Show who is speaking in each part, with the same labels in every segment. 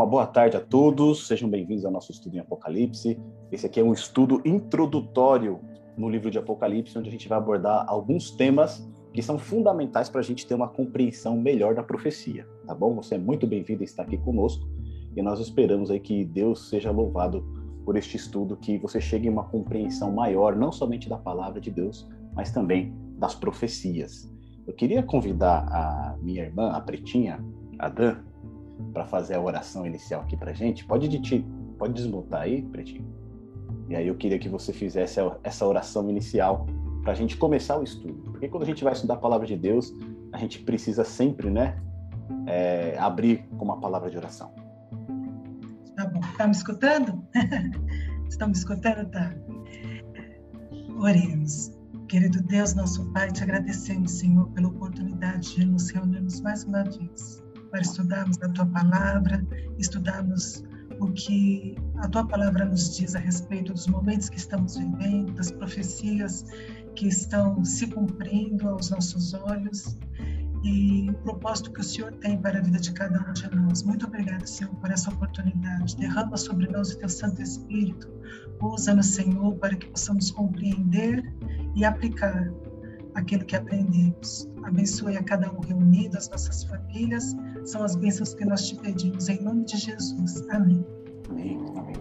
Speaker 1: Uma boa tarde a todos, sejam bem-vindos ao nosso estudo em Apocalipse. Esse aqui é um estudo introdutório no livro de Apocalipse, onde a gente vai abordar alguns temas que são fundamentais para a gente ter uma compreensão melhor da profecia, tá bom? Você é muito bem-vindo a estar aqui conosco e nós esperamos aí que Deus seja louvado por este estudo, que você chegue em uma compreensão maior, não somente da palavra de Deus, mas também das profecias. Eu queria convidar a minha irmã, a Pretinha, a Dan, para fazer a oração inicial aqui para gente. Pode, de, pode desmutar aí, Pretinho? E aí eu queria que você fizesse essa oração inicial para a gente começar o estudo. Porque quando a gente vai estudar a palavra de Deus, a gente precisa sempre, né, é, abrir com uma palavra de oração.
Speaker 2: Tá bom. Tá me escutando? Estão me escutando? Tá. Oremos. Querido Deus, nosso Pai, te agradecemos, Senhor, pela oportunidade de nos reunirmos mais uma vez para estudarmos a tua palavra, estudarmos o que a tua palavra nos diz a respeito dos momentos que estamos vivendo, das profecias que estão se cumprindo aos nossos olhos e o propósito que o Senhor tem para a vida de cada um de nós. Muito obrigada, Senhor, por essa oportunidade. Derrama sobre nós o teu Santo Espírito. Usa-nos, Senhor, para que possamos compreender e aplicar aquilo que aprendemos. Abençoe a cada um reunido, as nossas famílias. São as bênçãos que nós te pedimos, em nome de Jesus. Amém.
Speaker 1: Amém. Amém.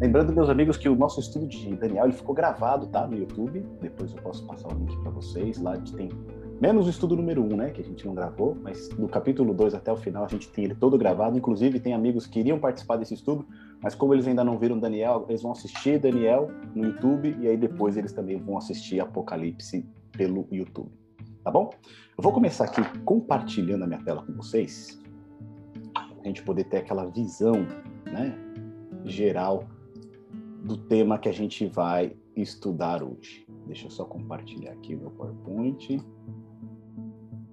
Speaker 1: Lembrando, meus amigos, que o nosso estudo de Daniel ele ficou gravado, tá? No YouTube. Depois eu posso passar o link para vocês. Lá a gente tem menos o estudo número 1, um, né? Que a gente não gravou, mas do capítulo 2 até o final a gente tem ele todo gravado. Inclusive, tem amigos que iriam participar desse estudo, mas como eles ainda não viram Daniel, eles vão assistir Daniel no YouTube e aí depois eles também vão assistir Apocalipse pelo YouTube. Tá bom? Eu vou começar aqui compartilhando a minha tela com vocês, a gente poder ter aquela visão, né? Geral do tema que a gente vai estudar hoje. Deixa eu só compartilhar aqui o meu PowerPoint.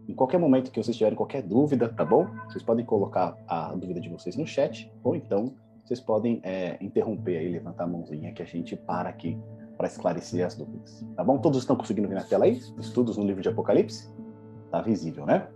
Speaker 1: Em qualquer momento que vocês tiverem qualquer dúvida, tá bom? Vocês podem colocar a dúvida de vocês no chat, ou então vocês podem é, interromper aí, levantar a mãozinha que a gente para aqui para esclarecer as dúvidas. Tá bom? Todos estão conseguindo ver na tela aí? Estudos no livro de Apocalipse? Tá visível, né?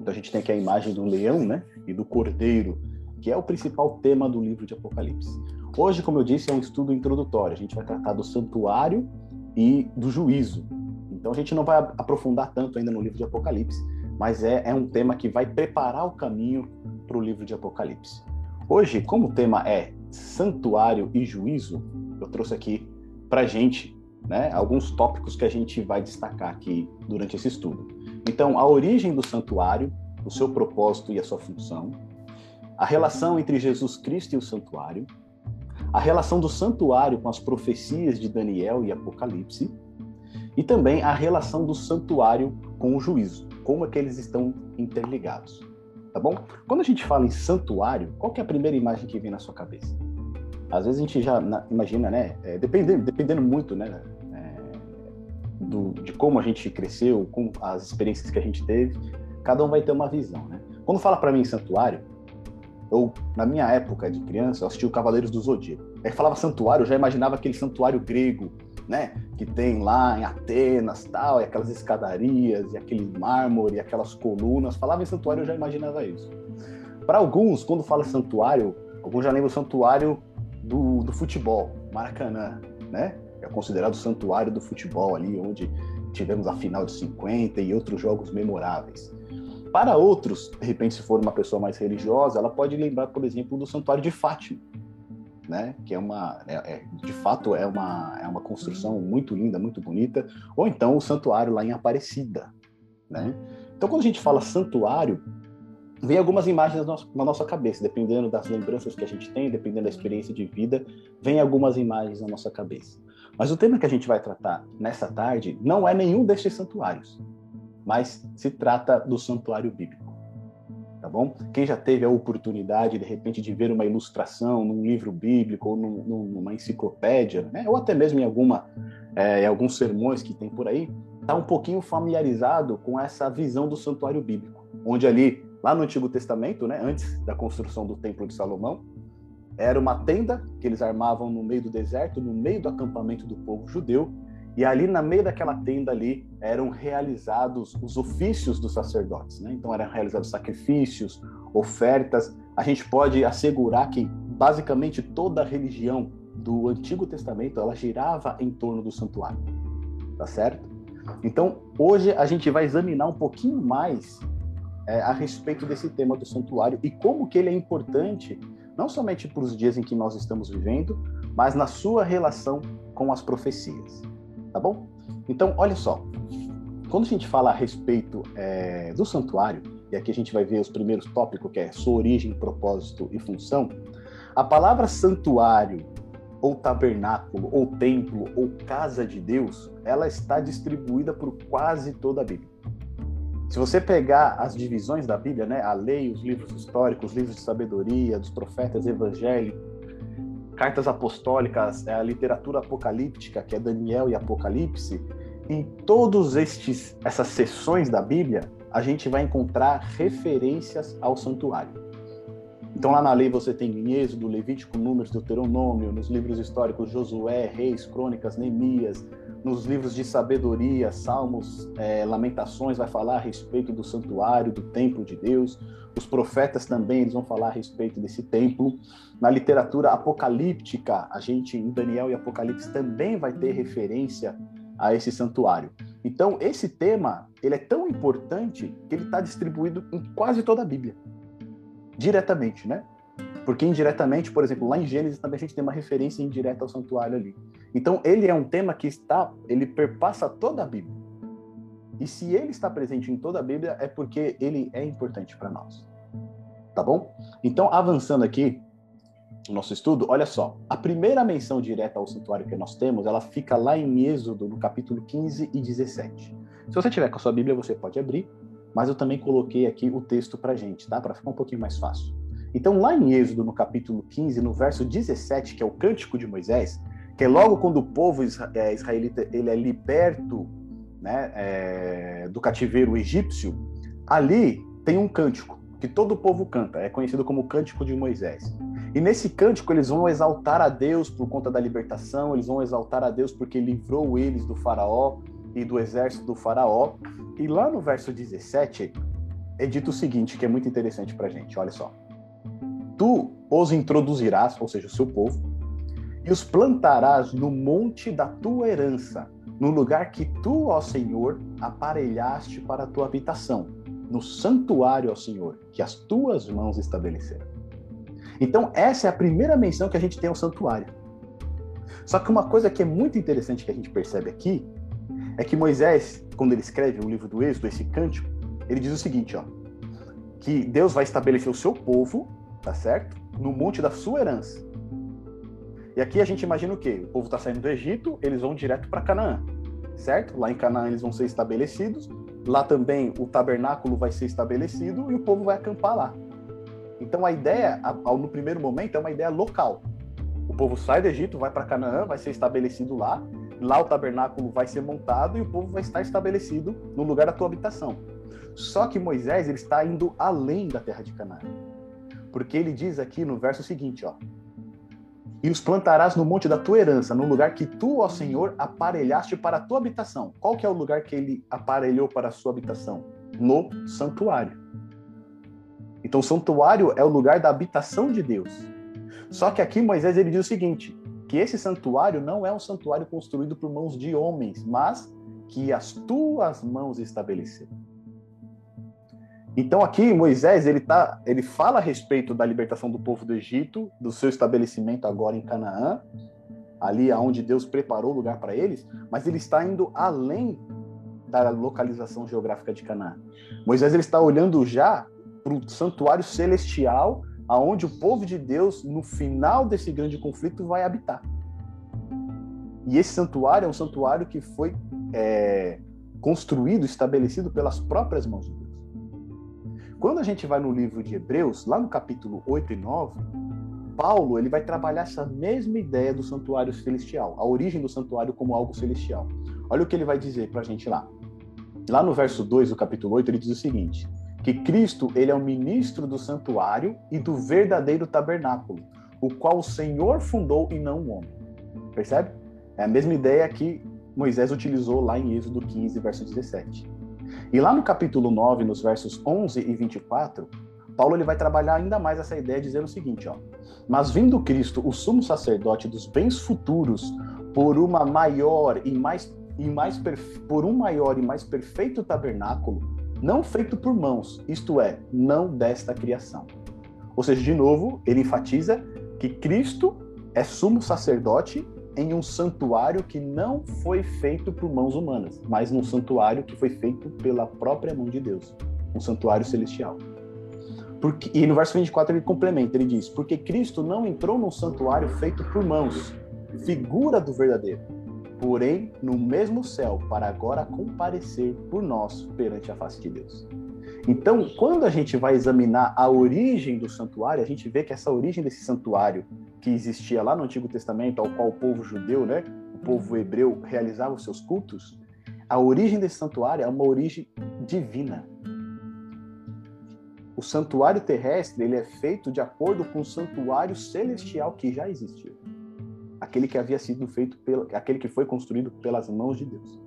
Speaker 1: Então a gente tem aqui a imagem do leão, né? E do cordeiro, que é o principal tema do livro de Apocalipse. Hoje, como eu disse, é um estudo introdutório. A gente vai tratar do santuário e do juízo. Então a gente não vai aprofundar tanto ainda no livro de Apocalipse, mas é, é um tema que vai preparar o caminho para o livro de Apocalipse. Hoje, como o tema é santuário e juízo, eu trouxe aqui para gente né, alguns tópicos que a gente vai destacar aqui durante esse estudo. Então, a origem do santuário, o seu propósito e a sua função, a relação entre Jesus Cristo e o santuário, a relação do santuário com as profecias de Daniel e Apocalipse, e também a relação do santuário com o juízo, como é que eles estão interligados. Tá bom? Quando a gente fala em santuário, qual é a primeira imagem que vem na sua cabeça? Às vezes a gente já na, imagina, né? É, dependendo, dependendo muito, né? É, do, de como a gente cresceu, com as experiências que a gente teve, cada um vai ter uma visão, né? Quando fala para mim em santuário, eu, na minha época de criança, eu assisti o Cavaleiros do Zodíaco. Aí falava santuário, eu já imaginava aquele santuário grego, né? Que tem lá em Atenas, tal, e aquelas escadarias, e aquele mármore, e aquelas colunas. Falava em santuário, eu já imaginava isso. Para alguns, quando fala santuário, alguns já lembram o santuário do, do futebol, Maracanã, né? É considerado o santuário do futebol ali, onde tivemos a final de 50 e outros jogos memoráveis. Para outros, de repente, se for uma pessoa mais religiosa, ela pode lembrar, por exemplo, do Santuário de Fátima, né? Que é uma, é, é, de fato, é uma, é uma construção muito linda, muito bonita. Ou então o santuário lá em Aparecida, né? Então, quando a gente fala santuário, vem algumas imagens na nossa cabeça, dependendo das lembranças que a gente tem, dependendo da experiência de vida, vem algumas imagens na nossa cabeça. Mas o tema que a gente vai tratar nessa tarde não é nenhum destes santuários mas se trata do santuário bíblico. Tá bom? Quem já teve a oportunidade, de repente, de ver uma ilustração num livro bíblico ou num, numa enciclopédia, né? ou até mesmo em, alguma, é, em alguns sermões que tem por aí, está um pouquinho familiarizado com essa visão do santuário bíblico, onde ali, lá no Antigo Testamento, né, antes da construção do Templo de Salomão, era uma tenda que eles armavam no meio do deserto, no meio do acampamento do povo judeu, E ali, na meio daquela tenda ali, eram realizados os ofícios dos sacerdotes, né? Então, eram realizados sacrifícios, ofertas. A gente pode assegurar que, basicamente, toda a religião do Antigo Testamento, ela girava em torno do santuário. Tá certo? Então, hoje a gente vai examinar um pouquinho mais é, a respeito desse tema do santuário e como que ele é importante, não somente para os dias em que nós estamos vivendo, mas na sua relação com as profecias. Tá bom? Então, olha só. Quando a gente fala a respeito é, do santuário, e aqui a gente vai ver os primeiros tópicos, que é sua origem, propósito e função, a palavra santuário, ou tabernáculo, ou templo, ou casa de Deus, ela está distribuída por quase toda a Bíblia. Se você pegar as divisões da Bíblia, né, a lei, os livros históricos, os livros de sabedoria, dos profetas evangélicos, cartas apostólicas, é a literatura apocalíptica, que é Daniel e Apocalipse, em todos estes essas seções da Bíblia, a gente vai encontrar referências ao santuário. Então lá na lei você tem em Êxodo, Levítico, Números, Deuteronômio, nos livros históricos Josué, Reis, Crônicas, Neemias, nos livros de sabedoria, Salmos, é, Lamentações vai falar a respeito do santuário, do templo de Deus. Os profetas também eles vão falar a respeito desse templo. Na literatura apocalíptica, a gente em Daniel e Apocalipse também vai ter referência a esse santuário. Então esse tema ele é tão importante que ele está distribuído em quase toda a Bíblia diretamente, né? Porque indiretamente, por exemplo, lá em Gênesis também a gente tem uma referência indireta ao santuário ali. Então, ele é um tema que está, ele perpassa toda a Bíblia. E se ele está presente em toda a Bíblia, é porque ele é importante para nós. Tá bom? Então, avançando aqui no nosso estudo, olha só. A primeira menção direta ao santuário que nós temos, ela fica lá em Êxodo, no capítulo 15 e 17. Se você tiver com a sua Bíblia, você pode abrir mas eu também coloquei aqui o texto para gente, tá? Para ficar um pouquinho mais fácil. Então, lá em Êxodo, no capítulo 15, no verso 17, que é o cântico de Moisés, que é logo quando o povo é, israelita ele é liberto né, é, do cativeiro egípcio, ali tem um cântico que todo o povo canta, é conhecido como o Cântico de Moisés. E nesse cântico eles vão exaltar a Deus por conta da libertação, eles vão exaltar a Deus porque livrou eles do faraó, e do exército do faraó. E lá no verso 17 é dito o seguinte, que é muito interessante para gente, olha só. Tu os introduzirás, ou seja, o seu povo, e os plantarás no monte da tua herança, no lugar que tu, ó Senhor, aparelhaste para a tua habitação, no santuário, ó Senhor, que as tuas mãos estabeleceram. Então, essa é a primeira menção que a gente tem ao santuário. Só que uma coisa que é muito interessante que a gente percebe aqui é que Moisés, quando ele escreve o livro do Êxodo, esse cântico, ele diz o seguinte, ó, que Deus vai estabelecer o seu povo, tá certo? No monte da sua herança. E aqui a gente imagina o quê? O povo está saindo do Egito, eles vão direto para Canaã, certo? Lá em Canaã eles vão ser estabelecidos, lá também o tabernáculo vai ser estabelecido e o povo vai acampar lá. Então a ideia, no primeiro momento, é uma ideia local. O povo sai do Egito, vai para Canaã, vai ser estabelecido lá, Lá o tabernáculo vai ser montado e o povo vai estar estabelecido no lugar da tua habitação. Só que Moisés ele está indo além da terra de Canaã. Porque ele diz aqui no verso seguinte, ó: E os plantarás no monte da tua herança, no lugar que tu, ó Senhor, aparelhaste para a tua habitação. Qual que é o lugar que ele aparelhou para a sua habitação? No santuário. Então, o santuário é o lugar da habitação de Deus. Só que aqui Moisés ele diz o seguinte: que esse santuário não é um santuário construído por mãos de homens, mas que as tuas mãos estabeleceram. Então aqui Moisés ele tá, ele fala a respeito da libertação do povo do Egito, do seu estabelecimento agora em Canaã, ali aonde Deus preparou o lugar para eles, mas ele está indo além da localização geográfica de Canaã. Moisés ele está olhando já para o santuário celestial aonde o povo de Deus, no final desse grande conflito, vai habitar. E esse santuário é um santuário que foi é, construído, estabelecido pelas próprias mãos de. Quando a gente vai no livro de Hebreus, lá no capítulo 8 e 9, Paulo ele vai trabalhar essa mesma ideia do santuário celestial, a origem do santuário como algo celestial. Olha o que ele vai dizer para a gente lá. Lá no verso 2 do capítulo 8, ele diz o seguinte: que Cristo ele é o ministro do santuário e do verdadeiro tabernáculo, o qual o Senhor fundou e não o homem. Percebe? É a mesma ideia que Moisés utilizou lá em Êxodo 15, verso 17. E lá no capítulo 9, nos versos 11 e 24, Paulo ele vai trabalhar ainda mais essa ideia dizendo o seguinte, ó: "Mas vindo Cristo, o sumo sacerdote dos bens futuros, por uma maior e mais e mais por um maior e mais perfeito tabernáculo, não feito por mãos, isto é, não desta criação." Ou seja, de novo, ele enfatiza que Cristo é sumo sacerdote em um santuário que não foi feito por mãos humanas, mas num santuário que foi feito pela própria mão de Deus, um santuário celestial. Porque, e no verso 24 ele complementa, ele diz: Porque Cristo não entrou num santuário feito por mãos, figura do verdadeiro, porém no mesmo céu, para agora comparecer por nós perante a face de Deus. Então, quando a gente vai examinar a origem do santuário, a gente vê que essa origem desse santuário que existia lá no Antigo Testamento, ao qual o povo judeu, né, o povo hebreu realizava os seus cultos, a origem desse santuário é uma origem divina. O santuário terrestre ele é feito de acordo com o santuário celestial que já existia, aquele que havia sido feito pelo, aquele que foi construído pelas mãos de Deus.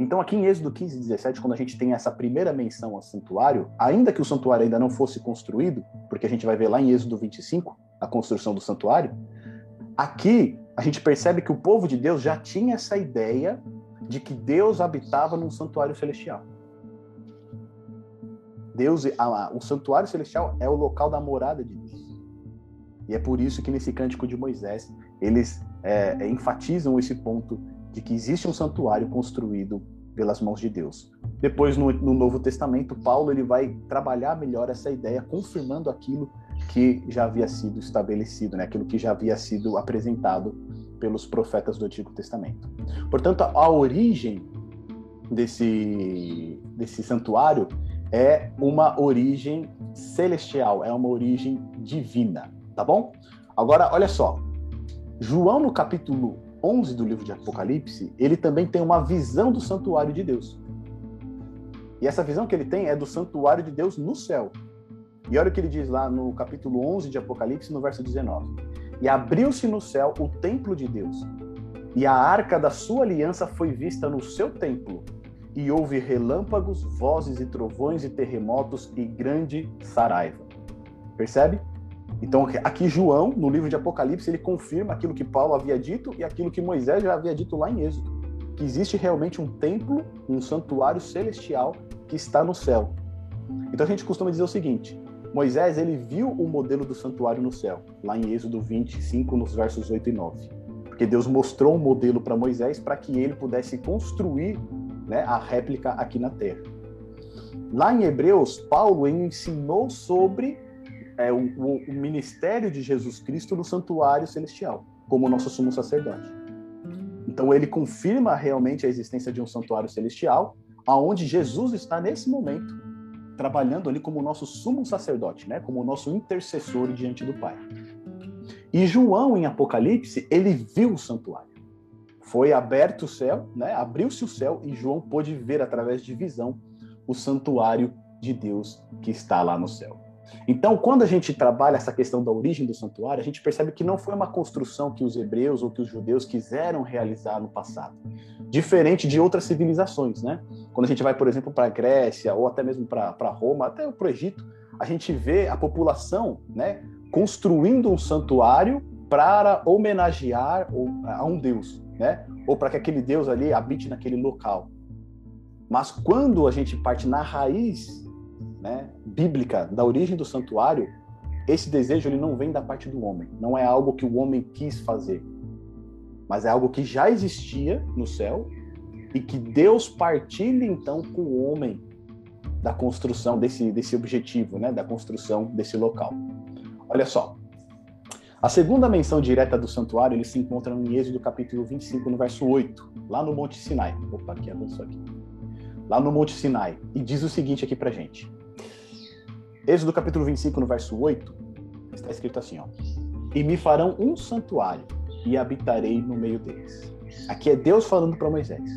Speaker 1: Então, aqui em Êxodo 15 e 17, quando a gente tem essa primeira menção ao santuário, ainda que o santuário ainda não fosse construído, porque a gente vai ver lá em Êxodo 25 a construção do santuário, aqui a gente percebe que o povo de Deus já tinha essa ideia de que Deus habitava num santuário celestial. Deus, o santuário celestial é o local da morada de Deus. E é por isso que nesse cântico de Moisés eles é, enfatizam esse ponto de que existe um santuário construído pelas mãos de Deus. Depois, no, no, Novo Testamento, Paulo ele vai trabalhar melhor essa ideia, confirmando aquilo que já havia sido estabelecido, né? aquilo que já havia sido apresentado pelos profetas do Antigo Testamento. Portanto, a, origem desse, desse santuário é uma origem celestial, é uma origem divina, tá bom? Agora, olha só. João, no capítulo 11 do livro de Apocalipse, ele também tem uma visão do santuário de Deus. E essa visão que ele tem é do santuário de Deus no céu. E olha o que ele diz lá no capítulo 11 de Apocalipse, no verso 19. E abriu-se no céu o templo de Deus, e a arca da sua aliança foi vista no seu templo, e houve relâmpagos, vozes e trovões e terremotos e grande saraiva. Percebe? Então, aqui João, no livro de Apocalipse, ele confirma aquilo que Paulo havia dito e aquilo que Moisés já havia dito lá em Êxodo, que existe realmente um templo, um santuário celestial que está no céu. Então a gente costuma dizer o seguinte: Moisés ele viu o modelo do santuário no céu, lá em Êxodo 25, nos versos 8 e 9. Porque Deus mostrou um modelo para Moisés para que ele pudesse construir né, a réplica aqui na terra. Lá em Hebreus, Paulo ensinou sobre é, o, o, ministério de Jesus Cristo no santuário celestial, como nosso sumo sacerdote. Então ele confirma realmente a existência de um santuário celestial, aonde Jesus está nesse momento trabalhando ali como nosso sumo sacerdote, né, como nosso intercessor diante do Pai. E João em Apocalipse, ele viu o santuário. Foi aberto o céu, né? Abriu-se o céu e João pôde ver através de visão o santuário de Deus que está lá no céu. Então, quando a gente trabalha essa questão da origem do santuário, a gente percebe que não foi uma construção que os hebreus ou que os judeus quiseram realizar no passado, diferente de outras civilizações, né? Quando a gente vai, por exemplo, para a Grécia ou até mesmo para Roma, até para o Egito, a gente vê a população, né, construindo um santuário para homenagear a um deus, né? Ou para que aquele deus ali habite naquele local. Mas quando a gente parte na raiz né, bíblica da origem do santuário, esse desejo ele não vem da parte do homem, não é algo que o homem quis fazer, mas é algo que já existia no céu e que Deus partilha então com o homem da construção desse, desse objetivo, né, da construção desse local. Olha só. A segunda menção direta do santuário ele se encontra no Êxodo capítulo 25, no verso 8, lá no Monte Sinai. Opa, aqui avançou aqui. Lá no Monte Sinai. E diz o seguinte aqui pra gente. Êxodo capítulo 25, no verso 8, está escrito assim, ó. E me farão um santuário e habitarei no meio deles. Aqui é Deus falando para Moisés.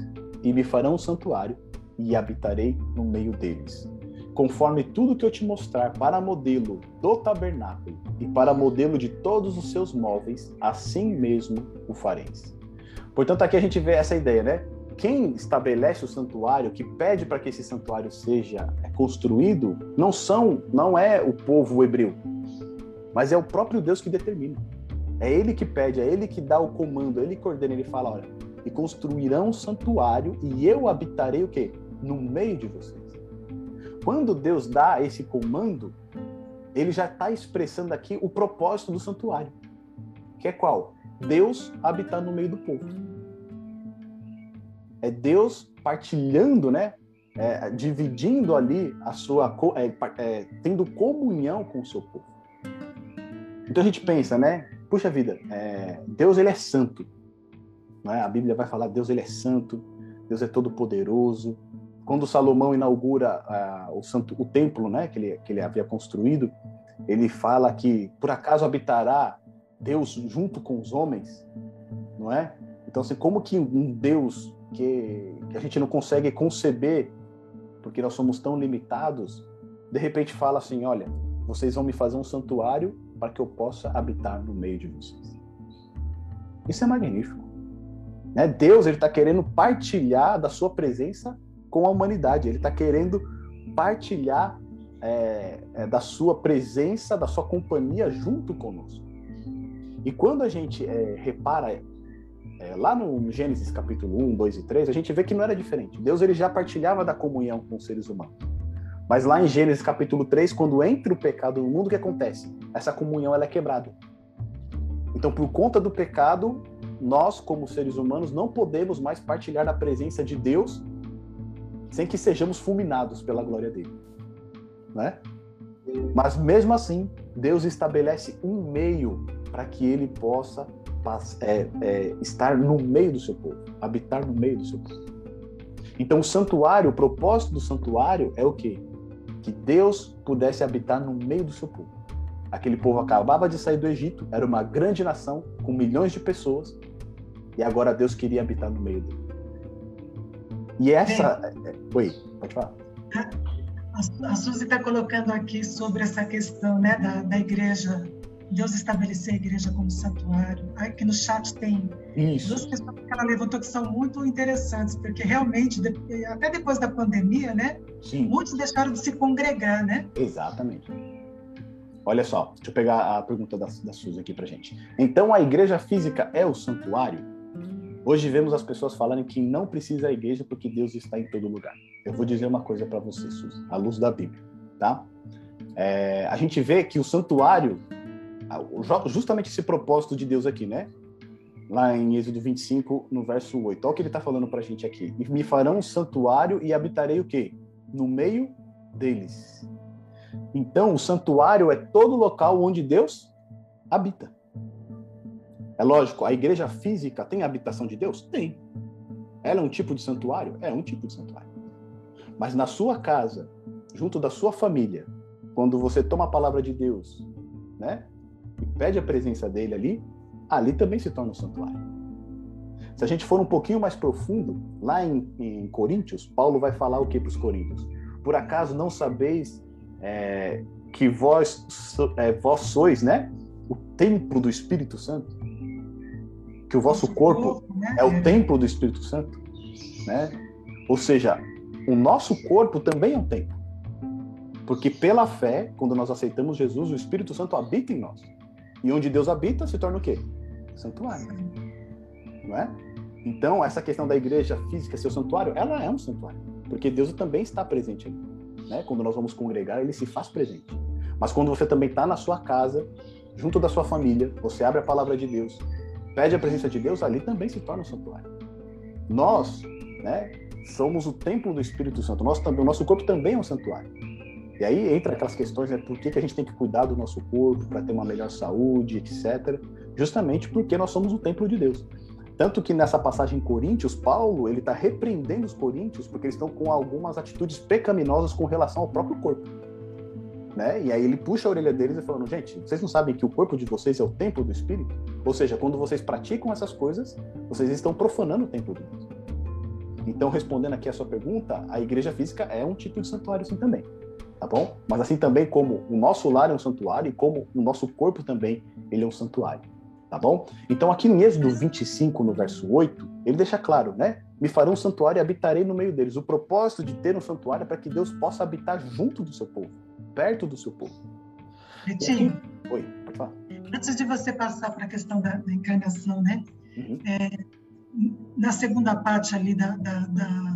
Speaker 1: E me farão um santuário e habitarei no meio deles. Conforme tudo que eu te mostrar para modelo do tabernáculo e para modelo de todos os seus móveis, assim mesmo o fareis. Portanto, aqui a gente vê essa ideia, né? Quem estabelece o santuário, que pede para que esse santuário seja construído, não são, não é o povo hebreu, mas é o próprio Deus que determina. É ele que pede, é ele que dá o comando, é ele que ordena, ele fala, olha, e construirão um santuário e eu habitarei o quê? No meio de vocês. Quando Deus dá esse comando, ele já está expressando aqui o propósito do santuário, que é qual? Deus habitar no meio do povo. É Deus partilhando, né? É, dividindo ali a sua, é, é, tendo comunhão com o seu povo. Então a gente pensa, né? Puxa vida, é, Deus ele é santo. Né? A Bíblia vai falar Deus ele é santo, Deus é todo poderoso. Quando Salomão inaugura o, santo, o templo, né, que ele, que ele havia construído, ele fala que por acaso habitará Deus junto com os homens, não é? Então, assim, como que um Deus que, que a gente não consegue conceber, porque nós somos tão limitados, de repente fala assim: olha, vocês vão me fazer um santuário para que eu possa habitar no meio de vocês. Isso é magnífico. Né? Deus ele está querendo partilhar da sua presença com a humanidade. Ele está querendo partilhar é, é, da sua presença, da sua companhia junto conosco. E quando a gente é, repara é, lá no Gênesis capítulo 1, 2 e 3, a gente vê que não era diferente. Deus ele já partilhava da comunhão com os seres humanos. Mas lá em Gênesis capítulo 3, quando entra o pecado no mundo, o que acontece? Essa comunhão ela é quebrada. Então, por conta do pecado, nós, como seres humanos, não podemos mais partilhar da presença de Deus sem que sejamos fulminados pela glória dele né? Mas mesmo assim, Deus estabelece um meio para que ele possa é, é, estar no meio do seu povo, habitar no meio do seu povo. Então, o santuário, o propósito do santuário é o quê? Que Deus pudesse habitar no meio do seu povo. Aquele povo acabava de sair do Egito, era uma grande nação com milhões de pessoas, e agora Deus queria habitar no meio dele. E essa. É, é, oi, pode falar.
Speaker 2: A Suzy está colocando aqui sobre essa questão né, da, da igreja, Deus estabelecer a igreja como santuário. Aqui no chat tem Isso. duas questões que ela levantou que são muito interessantes, porque realmente, até depois da pandemia, né, Sim. muitos deixaram de se congregar, né?
Speaker 1: Exatamente. Olha só, deixa eu pegar a pergunta da, da Suzy aqui para gente. Então, a igreja física é o santuário? Hoje vemos as pessoas falando que não precisa a igreja porque Deus está em todo lugar. Eu vou dizer uma coisa para você, Suzy, à luz da Bíblia, tá? É, a gente vê que o santuário, justamente esse propósito de Deus aqui, né? Lá em Êxodo 25, no verso 8. Olha o que ele está falando para a gente aqui. Me farão um santuário e habitarei o quê? No meio deles. Então, o santuário é todo local onde Deus habita. É lógico, a igreja física tem a habitação de Deus? Tem. Ela é um tipo de santuário? É um tipo de santuário. Mas na sua casa, junto da sua família, quando você toma a palavra de Deus, né? E pede a presença dele ali, ali também se torna um santuário. Se a gente for um pouquinho mais profundo, lá em, em Coríntios, Paulo vai falar o que para os Coríntios? Por acaso não sabeis é, que vós, é, vós sois, né? O templo do Espírito Santo? que o vosso corpo né? é o templo do Espírito Santo, né? Ou seja, o nosso corpo também é um templo. Porque pela fé, quando nós aceitamos Jesus, o Espírito Santo habita em nós. E onde Deus habita se torna o quê? Santuário. Não é? Então, essa questão da igreja física ser o santuário, ela é um santuário. Porque Deus também está presente ali. Né? Quando nós vamos congregar, ele se faz presente. Mas quando você também está na sua casa, junto da sua família, você abre a palavra de Deus, pede a presença de Deus, ali também se torna um santuário. Nós, né, somos o templo do Espírito Santo. Também, o nosso corpo também é um santuário. E aí entra aquelas questões, né, por que, que a gente tem que cuidar do nosso corpo para ter uma melhor saúde, etc. Justamente porque nós somos o templo de Deus. Tanto que nessa passagem em Coríntios, Paulo ele está repreendendo os coríntios porque eles estão com algumas atitudes pecaminosas com relação ao próprio corpo. Né? E aí ele puxa a orelha deles e falando, gente, vocês não sabem que o corpo de vocês é o templo do Espírito? Ou seja, quando vocês praticam essas coisas, vocês estão profanando o templo de Deus. Então, respondendo aqui a sua pergunta, a igreja física é um tipo de santuário assim também, tá bom? Mas assim também como o nosso lar é um santuário e como o nosso corpo também, ele é um santuário, Tá bom? Então, aqui em Êxodo 25, no verso 8, ele deixa claro, né? Me farão um santuário e habitarei no meio deles. O propósito de ter um santuário é para que Deus possa habitar junto do seu povo, perto do seu povo.
Speaker 2: Betinho.
Speaker 1: Oi, pode falar.
Speaker 2: Antes de você passar para a questão da, da, encarnação, né? Uhum. É, na segunda parte ali da, da, da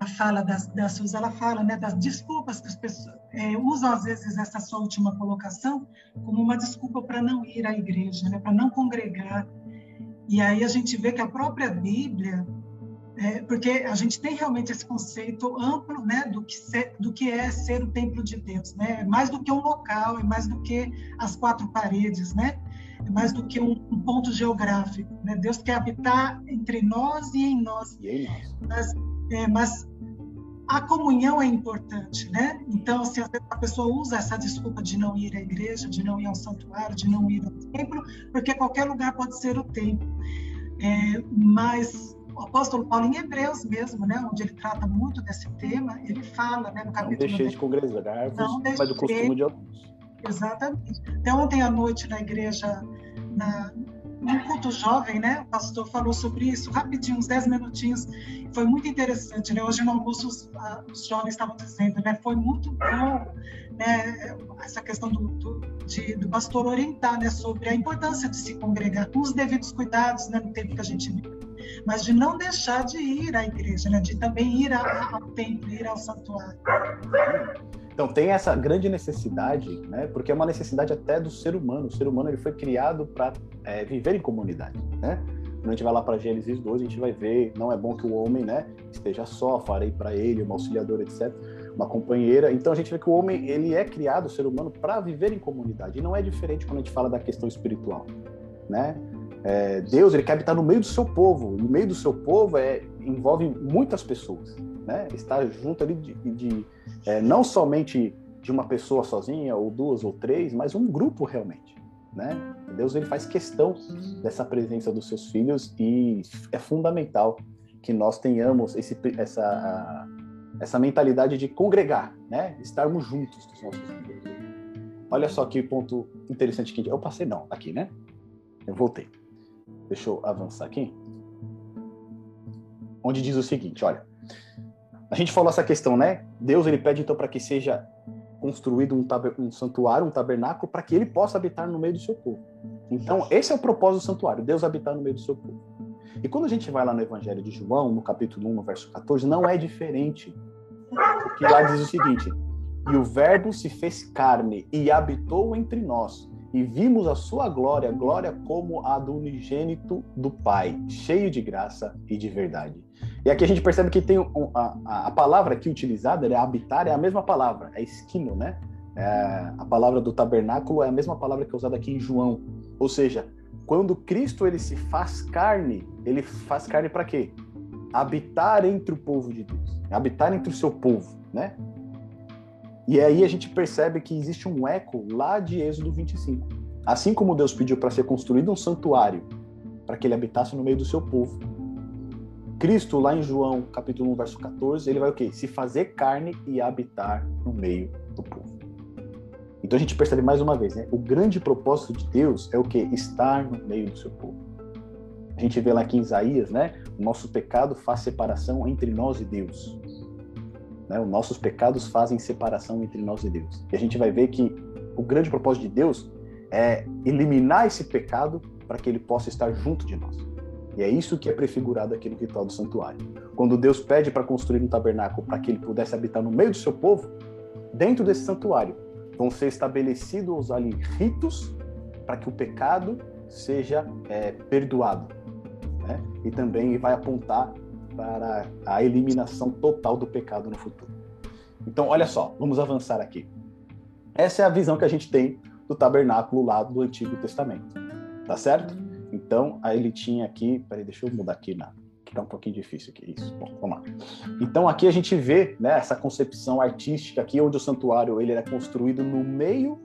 Speaker 2: a fala da, da Suzy, ela fala né, das desculpas que as pessoas é, usam, às vezes, essa sua última colocação como uma desculpa para não ir à igreja, né, para não congregar. E aí a gente vê que a própria Bíblia, é, porque a gente tem realmente esse conceito amplo né, do, que ser, do que é ser o templo de Deus. Né? É mais do que um local, é mais do que as quatro paredes, né? é mais do que um, um ponto geográfico. Né? Deus quer habitar entre nós e em nós.
Speaker 1: E em nós.
Speaker 2: Mas, é, mas a comunhão é importante, né? Então, se a pessoa usa essa desculpa de não ir à igreja, de não ir ao santuário, de não ir ao templo, porque qualquer lugar pode ser o templo. É, mas o apóstolo Paulo, em Hebreus mesmo, né, onde ele trata muito desse tema, ele fala, né, no capítulo...
Speaker 1: Não deixei de congregar, mas do costume de alguns.
Speaker 2: Exatamente. Até ontem à noite na igreja, na, no culto jovem, né? O pastor falou sobre isso rapidinho, uns 10 minutinhos. Foi muito interessante, né? Hoje no almoço os, os jovens estavam dizendo, né? Foi muito bom, né? Essa questão do, do, de, do pastor orientar, né? Sobre a importância de se congregar com os devidos cuidados, né? No tempo que a gente vive. Mas de não deixar de ir à igreja, né? De também ir ao templo, ir ao santuário.
Speaker 1: Então tem essa grande necessidade, né? Porque é uma necessidade até do ser humano. O ser humano ele foi criado para é, viver em comunidade, né? Quando a gente vai lá para Gênesis 2, a gente vai ver, não é bom que o homem, né, esteja só, farei para ele uma auxiliadora, etc, uma companheira. Então a gente vê que o homem, ele é criado, o ser humano, para viver em comunidade. E não é diferente quando a gente fala da questão espiritual, né? É, Deus, ele quer habitar no meio do seu povo. No meio do seu povo é, envolve muitas pessoas, né? Estar junto ali de, de é, não somente de uma pessoa sozinha, ou duas ou três, mas um grupo realmente. Né? Deus ele faz questão dessa presença dos seus filhos e é fundamental que nós tenhamos esse, essa, essa mentalidade de congregar, né? estarmos juntos dos nossos filhos. Olha só que ponto interessante que eu passei, não, aqui, né? Eu voltei. Deixa eu avançar aqui. Onde diz o seguinte, olha, a gente falou essa questão, né? Deus ele pede então para que seja construído um, um santuário, um tabernáculo, para que ele possa habitar no meio do seu povo. Então, esse é o propósito do santuário, Deus habitar no meio do seu povo. E quando a gente vai lá no Evangelho de João, no capítulo 1, no verso 14, não é diferente. Que lá diz o seguinte: E o Verbo se fez carne e habitou entre nós, e vimos a sua glória, glória como a do unigênito do Pai, cheio de graça e de verdade. E aqui a gente percebe que tem um, a, a palavra aqui utilizada, é habitar, é a mesma palavra, é esquino, né? É, a palavra do tabernáculo é a mesma palavra que é usada aqui em João. Ou seja, quando Cristo ele se faz carne, ele faz carne para quê? Habitar entre o povo de Deus, habitar entre o seu povo, né? E aí a gente percebe que existe um eco lá de Êxodo 25. Assim como Deus pediu para ser construído um santuário para que ele habitasse no meio do seu povo, Cristo, lá em João, capítulo 1, verso 14, ele vai o quê? Se fazer carne e habitar no meio do povo. Então a gente percebe mais uma vez, né? O grande propósito de Deus é o quê? Estar no meio do seu povo. A gente vê lá aqui em Isaías, né? O nosso pecado faz separação entre nós e Deus. Né? Os nossos pecados fazem separação entre nós e Deus. E a gente vai ver que o grande propósito de Deus é eliminar esse pecado para que ele possa estar junto de nós. E é isso que é prefigurado aqui no ritual do santuário. Quando Deus pede para construir um tabernáculo para que ele pudesse habitar no meio do seu povo, dentro desse santuário vão ser estabelecidos ali ritos para que o pecado seja é, perdoado. Né? E também vai apontar para a eliminação total do pecado no futuro. Então, olha só, vamos avançar aqui. Essa é a visão que a gente tem do tabernáculo lá do Antigo Testamento. Tá certo? Então, aí ele tinha aqui. Peraí, deixa eu mudar aqui na. Que tá um pouquinho difícil aqui. Isso. Bom, vamos lá. Então, aqui a gente vê né, essa concepção artística aqui, onde o santuário ele era construído no meio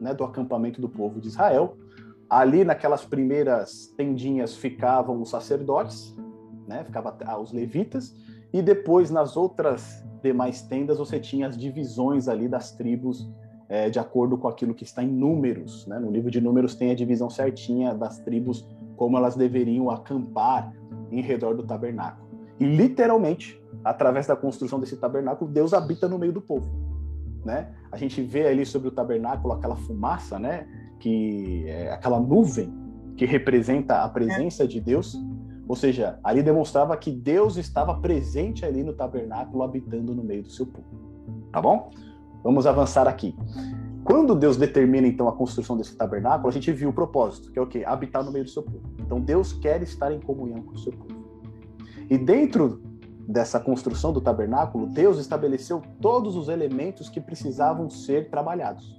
Speaker 1: né, do acampamento do povo de Israel. Ali, naquelas primeiras tendinhas, ficavam os sacerdotes, né? Ficava os levitas e depois nas outras demais tendas você tinha as divisões ali das tribos é, de acordo com aquilo que está em Números. Né? No livro de Números tem a divisão certinha das tribos, como elas deveriam acampar em redor do tabernáculo. E literalmente, através da construção desse tabernáculo, Deus habita no meio do povo. Né? A gente vê ali sobre o tabernáculo aquela fumaça, né? que é aquela nuvem que representa a presença de Deus. Ou seja, ali demonstrava que Deus estava presente ali no tabernáculo, habitando no meio do seu povo. Tá bom? Vamos avançar aqui. Quando Deus determina então a construção desse tabernáculo, a gente viu o propósito, que é o quê? Habitar no meio do seu povo. Então Deus quer estar em comunhão com o seu povo. E dentro dessa construção do tabernáculo, Deus estabeleceu todos os elementos que precisavam ser trabalhados.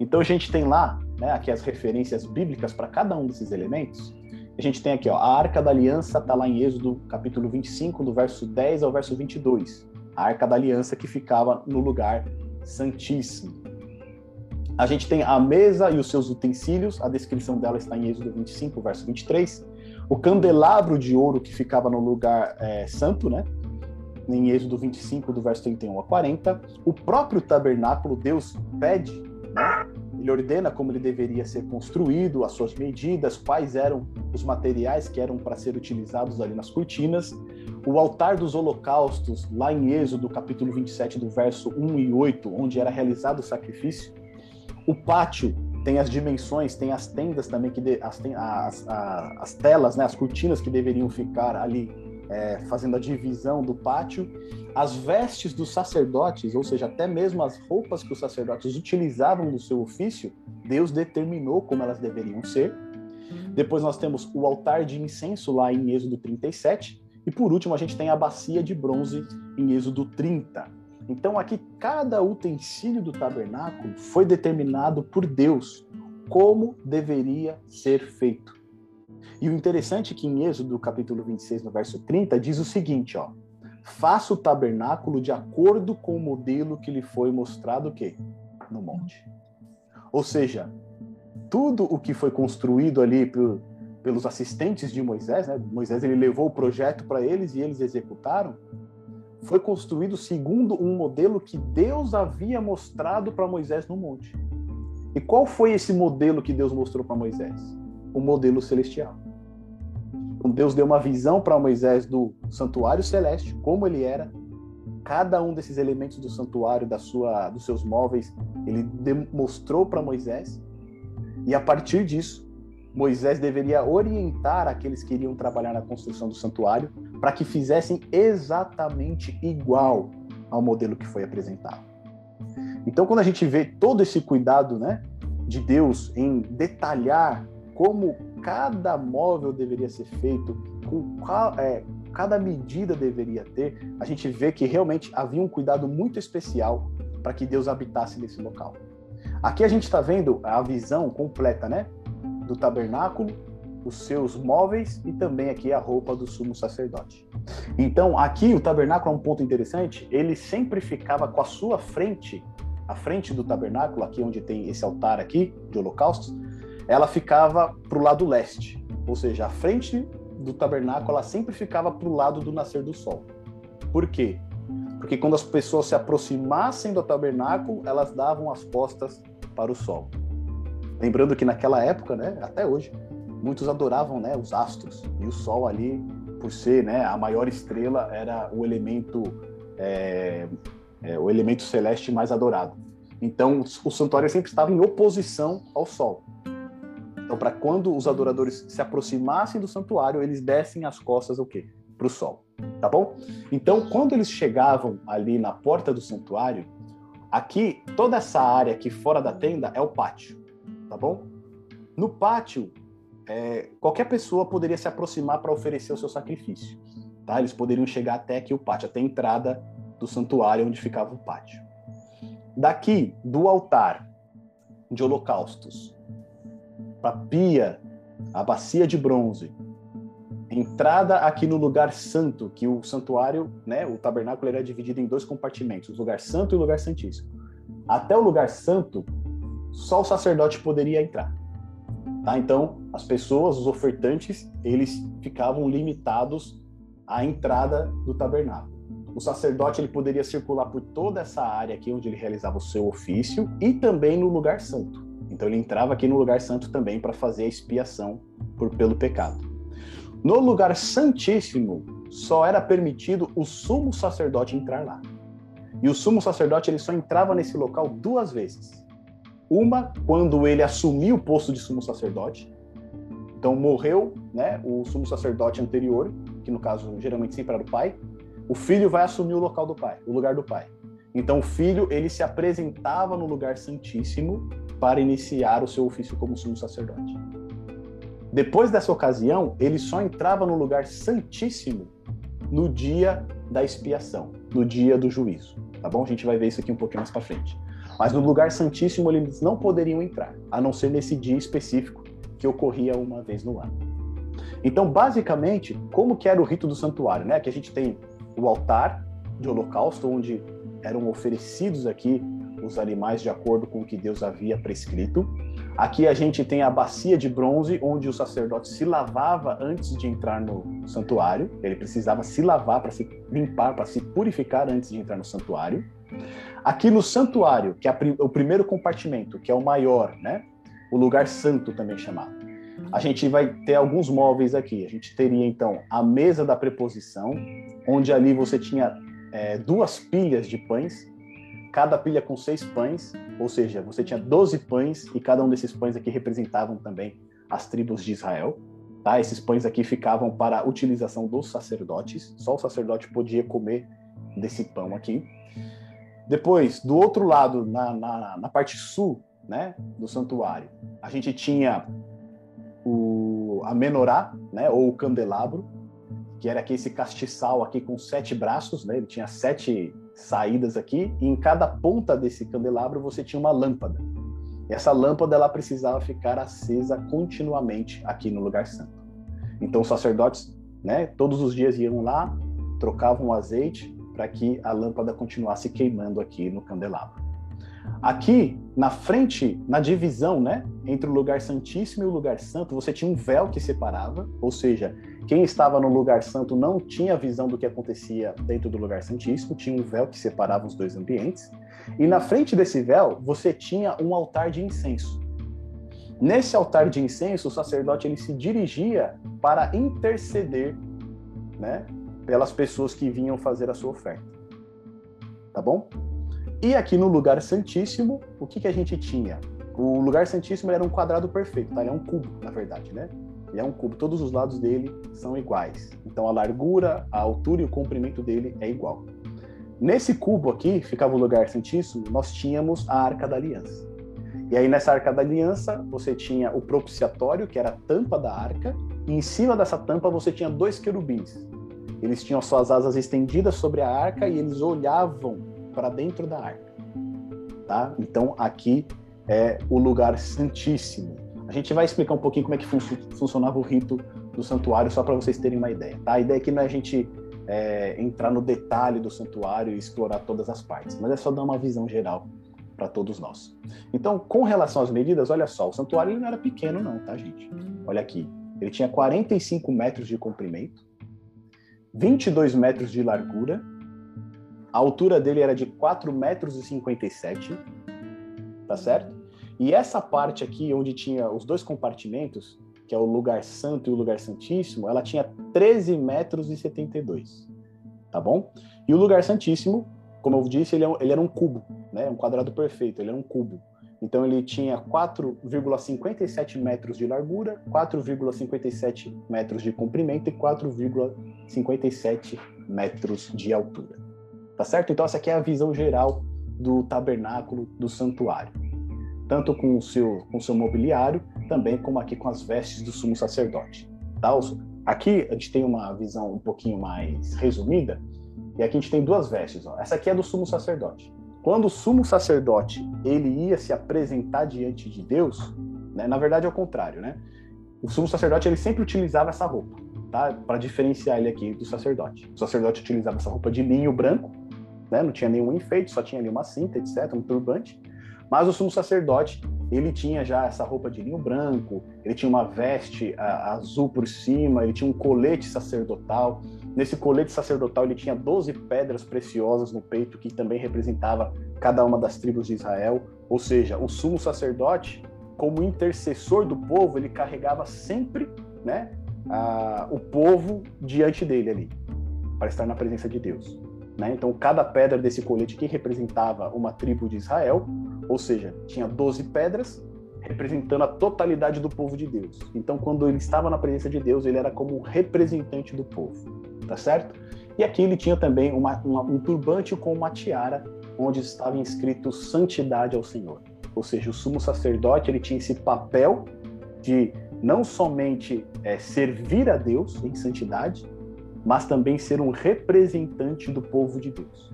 Speaker 1: Então a gente tem lá, né, aqui as referências bíblicas para cada um desses elementos. A gente tem aqui, ó, a Arca da Aliança está lá em Êxodo capítulo 25, do verso 10 ao verso 22. A Arca da Aliança que ficava no lugar santíssimo. A gente tem a mesa e os seus utensílios, a descrição dela está em Êxodo 25, verso 23 o candelabro de ouro que ficava no lugar é, santo, né? Em Êxodo 25, do verso 31 a 40. O próprio tabernáculo, Deus pede, né? Ele ordena como ele deveria ser construído, as suas medidas, quais eram os materiais que eram para ser utilizados ali nas cortinas. O altar dos holocaustos, lá em Êxodo, capítulo 27, do verso 1 e 8, onde era realizado o sacrifício. O pátio tem as dimensões, tem as tendas também, que de, as, as, as, as, telas, né, as cortinas que deveriam ficar ali é, fazendo a divisão do pátio, as vestes dos sacerdotes, ou seja, até mesmo as roupas que os sacerdotes utilizavam no seu ofício, Deus determinou como elas deveriam ser. Depois nós temos o altar de incenso lá em Êxodo 37, e por último a gente tem a bacia de bronze em Êxodo 30. Então, aqui, cada utensílio do tabernáculo foi determinado por Deus como deveria ser feito. E o interessante é que em Êxodo, capítulo 26, no verso 30, diz o seguinte, ó: Faça o tabernáculo de acordo com o modelo que lhe foi mostrado o quê? No monte. Ou seja, tudo o que foi construído ali por, pelos assistentes de Moisés, né? Moisés ele levou o projeto para eles e eles executaram foi construído segundo um modelo que Deus havia mostrado para Moisés no monte. E qual foi esse modelo que Deus mostrou para Moisés? O modelo celestial. Então Deus deu uma visão para Moisés do santuário celeste, como ele era, cada um desses elementos do santuário, da sua, dos seus móveis, ele demonstrou para Moisés. E a partir disso, Moisés deveria orientar aqueles que iriam trabalhar na construção do santuário para que fizessem exatamente igual ao modelo que foi apresentado. Então, quando a gente vê todo esse cuidado né, de Deus em detalhar como cada móvel deveria ser feito, com qual, é, cada medida deveria ter, a gente vê que realmente havia um cuidado muito especial para que Deus habitasse nesse local. Aqui a gente está vendo a visão completa, né? do tabernáculo, os seus móveis e também aqui a roupa do sumo sacerdote. Então, aqui o tabernáculo é um ponto interessante, ele sempre ficava com a sua frente, a frente do tabernáculo, aqui onde tem esse altar aqui de holocaustos, ela ficava para o lado leste, ou seja, a frente do tabernáculo ela sempre ficava para o lado do nascer do sol. Por quê? Porque quando as pessoas se aproximassem do tabernáculo, elas davam as costas para o sol. Lembrando que naquela época, né, até hoje, muitos adoravam né, os astros e o Sol ali, por ser né, a maior estrela, era o elemento é, é, o elemento celeste mais adorado. Então, o santuário sempre estava em oposição ao Sol. Então, para quando os adoradores se aproximassem do santuário, eles dessem as costas o quê? Para o Sol, tá bom? Então, quando eles chegavam ali na porta do santuário, aqui toda essa área aqui fora da tenda é o pátio tá bom? No pátio, é, qualquer pessoa poderia se aproximar para oferecer o seu sacrifício. Tá? Eles poderiam chegar até aqui o pátio, até a entrada do santuário onde ficava o pátio. Daqui, do altar de holocaustos, a pia, a bacia de bronze, entrada aqui no lugar santo, que o santuário, né, o tabernáculo era dividido em dois compartimentos, o lugar santo e o lugar santíssimo. Até o lugar santo só o sacerdote poderia entrar. Tá? Então, as pessoas, os ofertantes, eles ficavam limitados à entrada do tabernáculo. o sacerdote ele poderia circular por toda essa área aqui onde ele realizava o seu ofício e também no lugar santo. Então ele entrava aqui no lugar santo também para fazer a expiação por, pelo pecado. No lugar santíssimo só era permitido o sumo sacerdote entrar lá. E o sumo sacerdote ele só entrava nesse local duas vezes. Uma quando ele assumiu o posto de sumo sacerdote. Então morreu, né, o sumo sacerdote anterior, que no caso geralmente sempre era o pai, o filho vai assumir o local do pai, o lugar do pai. Então o filho ele se apresentava no lugar santíssimo para iniciar o seu ofício como sumo sacerdote. Depois dessa ocasião, ele só entrava no lugar santíssimo no dia da expiação, no dia do juízo. Tá bom? A gente vai ver isso aqui um pouquinho mais para frente. Mas no lugar santíssimo eles não poderiam entrar, a não ser nesse dia específico que ocorria uma vez no ano. Então, basicamente, como que era o rito do santuário, né? Que a gente tem o altar de holocausto, onde eram oferecidos aqui os animais de acordo com o que Deus havia prescrito. Aqui a gente tem a bacia de bronze, onde o sacerdote se lavava antes de entrar no santuário. Ele precisava se lavar para se limpar, para se purificar antes de entrar no santuário. Aqui no santuário, que é o primeiro compartimento, que é o maior, né? O lugar santo também chamado. A gente vai ter alguns móveis aqui. A gente teria então a mesa da preposição, onde ali você tinha é, duas pilhas de pães, cada pilha com seis pães, ou seja, você tinha 12 pães e cada um desses pães aqui representavam também as tribos de Israel. Tá? Esses pães aqui ficavam para a utilização dos sacerdotes, só o sacerdote podia comer desse pão aqui. Depois, do outro lado, na, na, na parte sul né, do santuário, a gente tinha o, a menorá, né, ou o candelabro, que era aqui esse castiçal aqui com sete braços, né, ele tinha sete saídas aqui, e em cada ponta desse candelabro você tinha uma lâmpada. Essa lâmpada ela precisava ficar acesa continuamente aqui no lugar santo. Então os sacerdotes, né, todos os dias iam lá, trocavam o azeite para que a lâmpada continuasse queimando aqui no candelabro. Aqui, na frente, na divisão, né, entre o lugar santíssimo e o lugar santo, você tinha um véu que separava, ou seja, quem estava no lugar santo não tinha visão do que acontecia dentro do lugar santíssimo, tinha um véu que separava os dois ambientes. E na frente desse véu, você tinha um altar de incenso. Nesse altar de incenso, o sacerdote ele se dirigia para interceder, né, pelas pessoas que vinham fazer a sua oferta. Tá bom? E aqui no lugar santíssimo, o que, que a gente tinha? O lugar santíssimo era um quadrado perfeito, tá? Ele é um cubo, na verdade, né? Ele é um cubo, todos os lados dele são iguais. Então a largura, a altura e o comprimento dele é igual. Nesse cubo aqui, ficava o lugar santíssimo, nós tínhamos a Arca da Aliança. E aí nessa Arca da Aliança, você tinha o propiciatório, que era a tampa da arca, e em cima dessa tampa você tinha dois querubins. Eles tinham suas asas estendidas sobre a arca e eles olhavam para dentro da arca. Tá? Então aqui é o lugar santíssimo. A gente vai explicar um pouquinho como é que fun funcionava o rito do santuário, só para vocês terem uma ideia. Tá? A ideia aqui não é a gente é, entrar no detalhe do santuário e explorar todas as partes, mas é só dar uma visão geral para todos nós. Então, com relação às medidas, olha só, o santuário ele não era pequeno não, tá, gente? Olha aqui, ele tinha 45 metros de comprimento, 22 metros de largura, a altura dele era de 4 metros e 57, tá certo? E essa parte aqui, onde tinha os dois compartimentos, que é o lugar santo e o lugar santíssimo, ela tinha 13 metros e 72, tá bom? E o lugar santíssimo, como eu disse, ele, é, ele era um cubo, né? Um quadrado perfeito, ele era um cubo. Então ele tinha 4,57 metros de largura, 4,57 metros de comprimento e 4,57 metros de altura. Tá certo? Então essa aqui é a visão geral do tabernáculo, do santuário. Tanto com o seu, com o seu mobiliário, também como aqui com as vestes do sumo sacerdote. Tá? Aqui a gente tem uma visão um pouquinho mais resumida, e aqui a gente tem duas vestes. Ó. Essa aqui é do sumo sacerdote. Quando o sumo sacerdote ele ia se apresentar diante de Deus, né, na verdade é o contrário, né? O sumo sacerdote ele sempre utilizava essa roupa, tá? Para diferenciar ele aqui do sacerdote. O sacerdote utilizava essa roupa de linho branco, né? Não tinha nenhum enfeite, só tinha ali uma cinta, etc, um turbante. Mas o sumo sacerdote ele tinha já essa roupa de linho branco, ele tinha uma veste a, azul por cima, ele tinha um colete sacerdotal. Nesse colete sacerdotal ele tinha 12 pedras preciosas no peito, que também representava cada uma das tribos de Israel. Ou seja, o sumo sacerdote, como intercessor do povo, ele carregava sempre né, a, o povo diante dele ali, para estar na presença de Deus. Né? Então, cada pedra desse colete que representava uma tribo de Israel, ou seja, tinha 12 pedras representando a totalidade do povo de Deus. Então, quando ele estava na presença de Deus, ele era como um representante do povo, tá certo? E aqui ele tinha também uma, uma, um turbante com uma tiara, onde estava inscrito santidade ao Senhor. Ou seja, o sumo sacerdote ele tinha esse papel de não somente é, servir a Deus em santidade, mas também ser um representante do povo de Deus.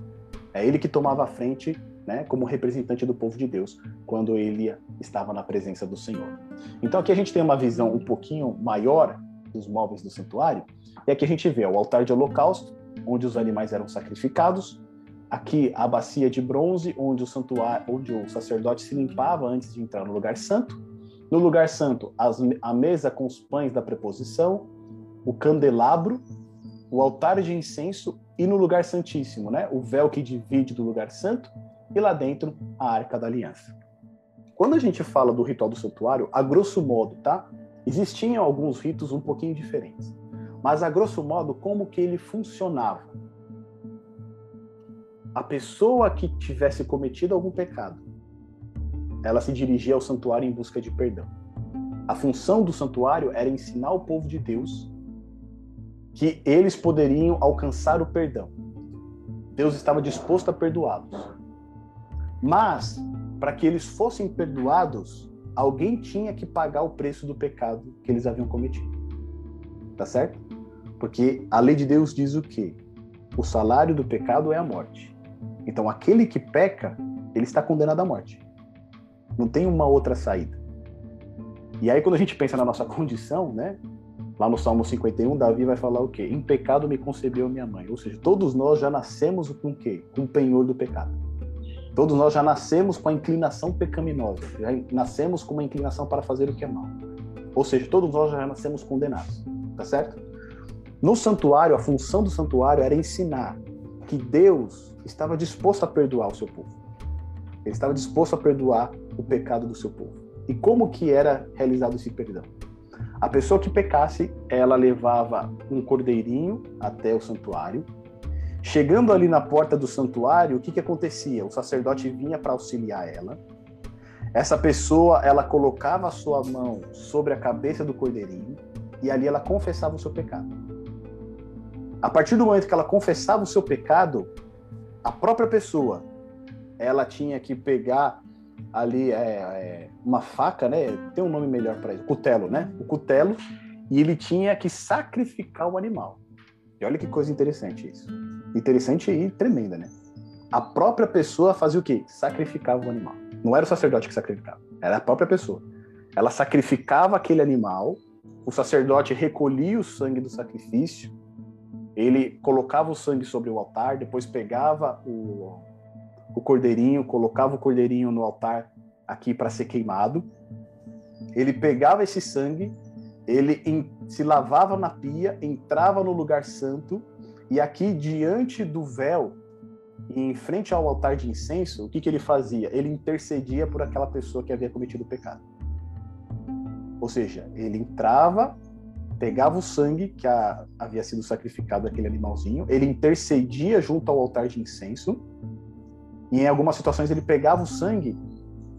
Speaker 1: É ele que tomava a frente, né, como representante do povo de Deus, quando ele estava na presença do Senhor. Então aqui a gente tem uma visão um pouquinho maior dos móveis do santuário, e aqui a gente vê o altar de holocausto, onde os animais eram sacrificados, aqui a bacia de bronze, onde o santuário, onde o sacerdote se limpava antes de entrar no lugar santo, no lugar santo, as, a mesa com os pães da preposição, o candelabro, o altar de incenso e no lugar santíssimo, né? O véu que divide do lugar santo e lá dentro a arca da aliança. Quando a gente fala do ritual do santuário, a grosso modo, tá? Existiam alguns ritos um pouquinho diferentes. Mas a grosso modo, como que ele funcionava? A pessoa que tivesse cometido algum pecado, ela se dirigia ao santuário em busca de perdão. A função do santuário era ensinar o povo de Deus que eles poderiam alcançar o perdão. Deus estava disposto a perdoá-los. Mas, para que eles fossem perdoados, alguém tinha que pagar o preço do pecado que eles haviam cometido. Tá certo? Porque a lei de Deus diz o quê? O salário do pecado é a morte. Então, aquele que peca, ele está condenado à morte. Não tem uma outra saída. E aí, quando a gente pensa na nossa condição, né? Lá no Salmo 51, Davi vai falar o quê? Em pecado me concebeu minha mãe. Ou seja, todos nós já nascemos com o quê? Com o penhor do pecado. Todos nós já nascemos com a inclinação pecaminosa. Já nascemos com uma inclinação para fazer o que é mal. Ou seja, todos nós já nascemos condenados. Tá certo? No santuário, a função do santuário era ensinar que Deus estava disposto a perdoar o seu povo. Ele estava disposto a perdoar o pecado do seu povo. E como que era realizado esse perdão? A pessoa que pecasse, ela levava um cordeirinho até o santuário. Chegando ali na porta do santuário, o que, que acontecia? O sacerdote vinha para auxiliar ela. Essa pessoa, ela colocava a sua mão sobre a cabeça do cordeirinho e ali ela confessava o seu pecado. A partir do momento que ela confessava o seu pecado, a própria pessoa, ela tinha que pegar ali é, é, uma faca, né? Tem um nome melhor para isso, cutelo, né? O cutelo e ele tinha que sacrificar o animal. E olha que coisa interessante isso. Interessante e tremenda, né? A própria pessoa fazia o quê? Sacrificava o animal. Não era o sacerdote que sacrificava, era a própria pessoa. Ela sacrificava aquele animal, o sacerdote recolhia o sangue do sacrifício, ele colocava o sangue sobre o altar, depois pegava o, o cordeirinho, colocava o cordeirinho no altar aqui para ser queimado. Ele pegava esse sangue, ele se lavava na pia, entrava no lugar santo e aqui diante do véu, em frente ao altar de incenso, o que, que ele fazia? Ele intercedia por aquela pessoa que havia cometido o pecado. Ou seja, ele entrava, pegava o sangue que a, havia sido sacrificado aquele animalzinho, ele intercedia junto ao altar de incenso e em algumas situações ele pegava o sangue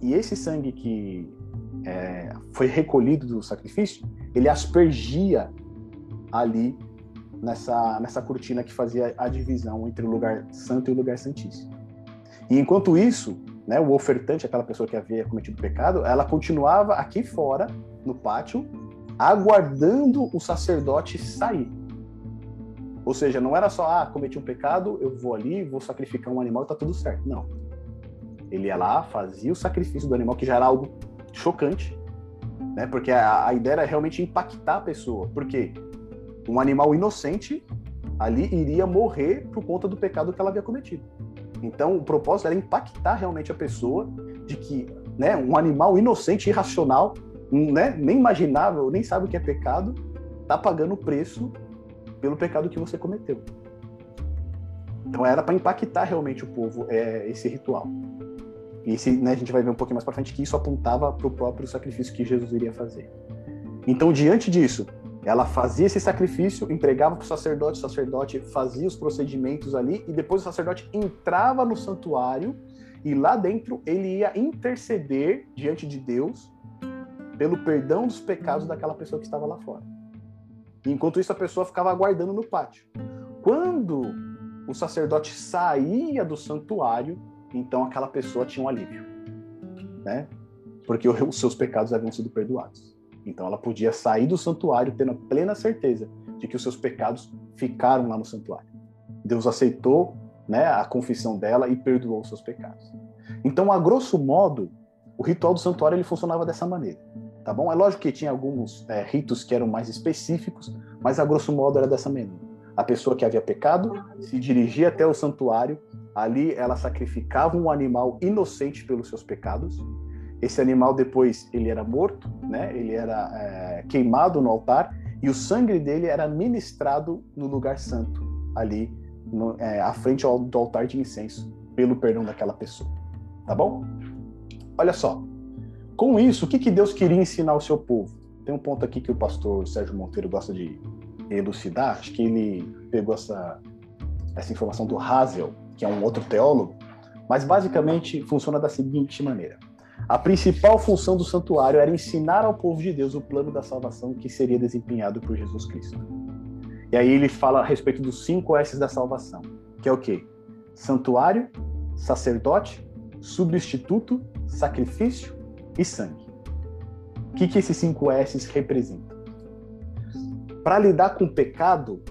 Speaker 1: e esse sangue que é, foi recolhido do sacrifício, ele aspergia ali nessa, nessa cortina que fazia a divisão entre o lugar santo e o lugar santíssimo. E enquanto isso, né, o ofertante, aquela pessoa que havia cometido pecado, ela continuava aqui fora, no pátio, aguardando o sacerdote sair. Ou seja, não era só, ah, cometi um pecado, eu vou ali, vou sacrificar um animal e tá tudo certo. Não. Ele ia lá, fazia o sacrifício do animal, que já era algo chocante, né? Porque a, a ideia era realmente impactar a pessoa. Porque um animal inocente ali iria morrer por conta do pecado que ela havia cometido. Então, o propósito era impactar realmente a pessoa de que né, um animal inocente, irracional, né, nem imaginável, nem sabe o que é pecado, tá pagando o preço pelo pecado que você cometeu. Então era para impactar realmente o povo é, esse ritual. E esse, né, a gente vai ver um pouquinho mais para frente que isso apontava para o próprio sacrifício que Jesus iria fazer. Então, diante disso, ela fazia esse sacrifício, entregava para o sacerdote, o sacerdote fazia os procedimentos ali, e depois o sacerdote entrava no santuário, e lá dentro ele ia interceder diante de Deus pelo perdão dos pecados daquela pessoa que estava lá fora. Enquanto isso, a pessoa ficava aguardando no pátio. Quando o sacerdote saía do santuário, então aquela pessoa tinha um alívio, né? Porque os seus pecados haviam sido perdoados. Então ela podia sair do santuário tendo a plena certeza de que os seus pecados ficaram lá no santuário. Deus aceitou, né, a confissão dela e perdoou os seus pecados. Então, a grosso modo, o ritual do santuário ele funcionava dessa maneira, tá bom? É lógico que tinha alguns é, ritos que eram mais específicos, mas a grosso modo era dessa maneira. A pessoa que havia pecado se dirigia até o santuário, ali ela sacrificava um animal inocente pelos seus pecados. Esse animal depois ele era morto, né? Ele era é, queimado no altar e o sangue dele era ministrado no lugar santo, ali no, é, à frente do altar de incenso, pelo perdão daquela pessoa. Tá bom? Olha só. Com isso, o que, que Deus queria ensinar ao seu povo? Tem um ponto aqui que o pastor Sérgio Monteiro gosta de elucidar, acho que ele pegou essa, essa informação do Hazel, que é um outro teólogo, mas basicamente funciona da seguinte maneira. A principal função do santuário era ensinar ao povo de Deus o plano da salvação que seria desempenhado por Jesus Cristo. E aí ele fala a respeito dos cinco S's da salvação, que é o quê? Santuário, sacerdote, substituto, sacrifício e sangue. O que, que esses cinco S's representam? Para lidar com o pecado,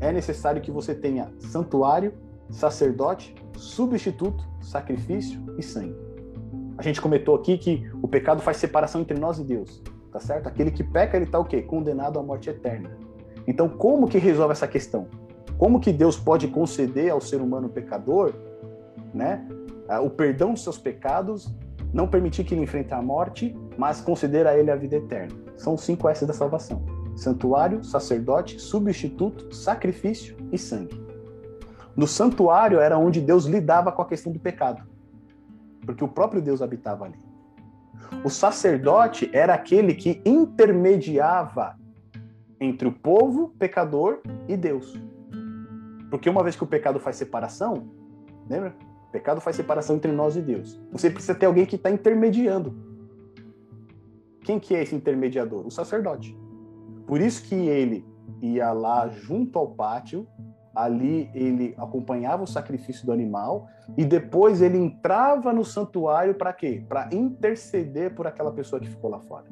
Speaker 1: é necessário que você tenha santuário, sacerdote, substituto, sacrifício e sangue. A gente comentou aqui que o pecado faz separação entre nós e Deus, tá certo? Aquele que peca, ele está o quê? Condenado à morte eterna. Então, como que resolve essa questão? Como que Deus pode conceder ao ser humano pecador, né, o perdão dos seus pecados, não permitir que ele enfrente a morte, mas conceder a ele a vida eterna? São cinco S da salvação santuário, sacerdote, substituto, sacrifício e sangue. No santuário era onde Deus lidava com a questão do pecado, porque o próprio Deus habitava ali. O sacerdote era aquele que intermediava entre o povo pecador e Deus. Porque uma vez que o pecado faz separação, lembra? O pecado faz separação entre nós e Deus. Você precisa ter alguém que está intermediando. Quem que é esse intermediador? O sacerdote. Por isso que ele ia lá junto ao pátio, ali ele acompanhava o sacrifício do animal e depois ele entrava no santuário para quê? Para interceder por aquela pessoa que ficou lá fora.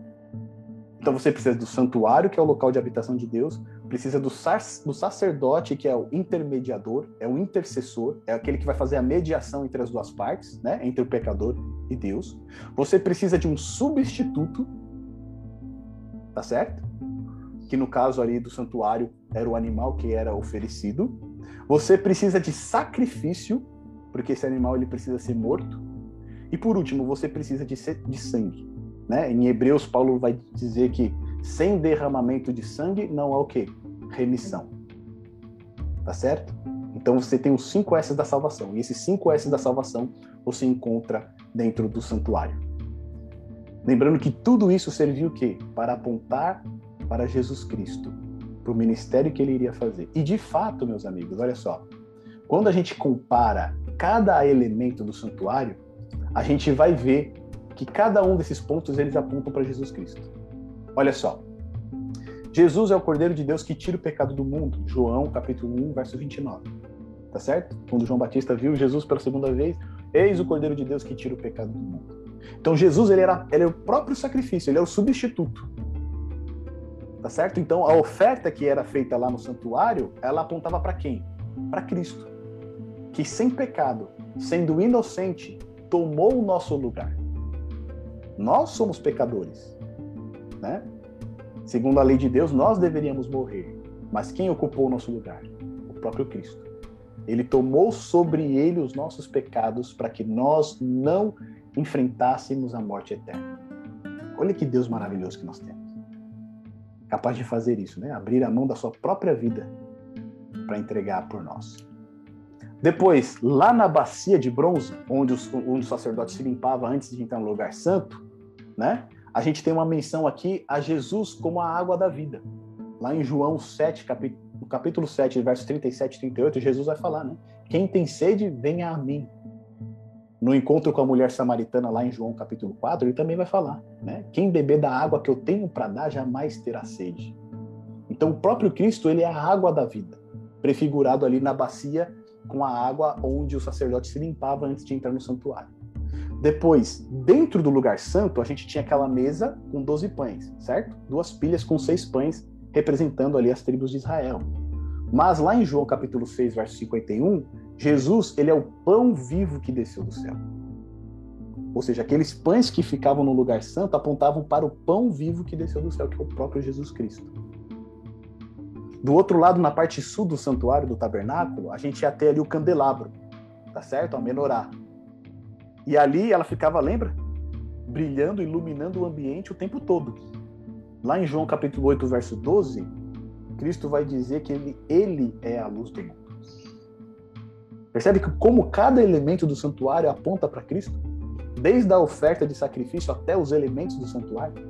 Speaker 1: Então você precisa do santuário, que é o local de habitação de Deus, precisa do, do sacerdote, que é o intermediador, é o intercessor, é aquele que vai fazer a mediação entre as duas partes, né? entre o pecador e Deus. Você precisa de um substituto, tá certo? que no caso ali do santuário era o animal que era oferecido. Você precisa de sacrifício, porque esse animal ele precisa ser morto. E por último, você precisa de, de sangue. Né? Em Hebreus, Paulo vai dizer que sem derramamento de sangue não há o quê? Remissão. Tá certo? Então você tem os cinco S da salvação. E esses cinco S da salvação você encontra dentro do santuário. Lembrando que tudo isso serviu o quê? Para apontar para Jesus Cristo, para o ministério que ele iria fazer. E de fato, meus amigos, olha só, quando a gente compara cada elemento do santuário, a gente vai ver que cada um desses pontos eles apontam para Jesus Cristo. Olha só. Jesus é o Cordeiro de Deus que tira o pecado do mundo. João, capítulo 1, verso 29. Tá certo? Quando João Batista viu Jesus pela segunda vez, eis o Cordeiro de Deus que tira o pecado do mundo. Então Jesus ele era, ele é o próprio sacrifício, ele é o substituto. Tá certo? Então a oferta que era feita lá no santuário, ela apontava para quem? Para Cristo, que sem pecado, sendo inocente, tomou o nosso lugar. Nós somos pecadores, né? Segundo a lei de Deus, nós deveríamos morrer, mas quem ocupou o nosso lugar? O próprio Cristo. Ele tomou sobre ele os nossos pecados para que nós não enfrentássemos a morte eterna. Olha que Deus maravilhoso que nós temos. Capaz de fazer isso, né? Abrir a mão da sua própria vida para entregar por nós. Depois, lá na bacia de bronze, onde, os, onde o sacerdote se limpava antes de entrar no lugar santo, né? A gente tem uma menção aqui a Jesus como a água da vida. Lá em João 7, capítulo, capítulo 7, versos 37 e 38, Jesus vai falar, né? Quem tem sede, venha a mim. No encontro com a mulher samaritana lá em João capítulo 4, ele também vai falar, né? Quem beber da água que eu tenho para dar jamais terá sede. Então o próprio Cristo, ele é a água da vida, prefigurado ali na bacia com a água onde o sacerdote se limpava antes de entrar no santuário. Depois, dentro do lugar santo, a gente tinha aquela mesa com 12 pães, certo? Duas pilhas com seis pães, representando ali as tribos de Israel. Mas lá em João capítulo 6, verso 51, Jesus, ele é o pão vivo que desceu do céu. Ou seja, aqueles pães que ficavam no lugar santo apontavam para o pão vivo que desceu do céu, que é o próprio Jesus Cristo. Do outro lado, na parte sul do santuário do tabernáculo, a gente ia ter ali o candelabro, tá certo? A menorá. E ali ela ficava, lembra? Brilhando, iluminando o ambiente o tempo todo. Lá em João capítulo 8, verso 12, Cristo vai dizer que ele, ele é a luz do mundo. Percebe que como cada elemento do santuário aponta para Cristo? Desde a oferta de sacrifício até os elementos do santuário.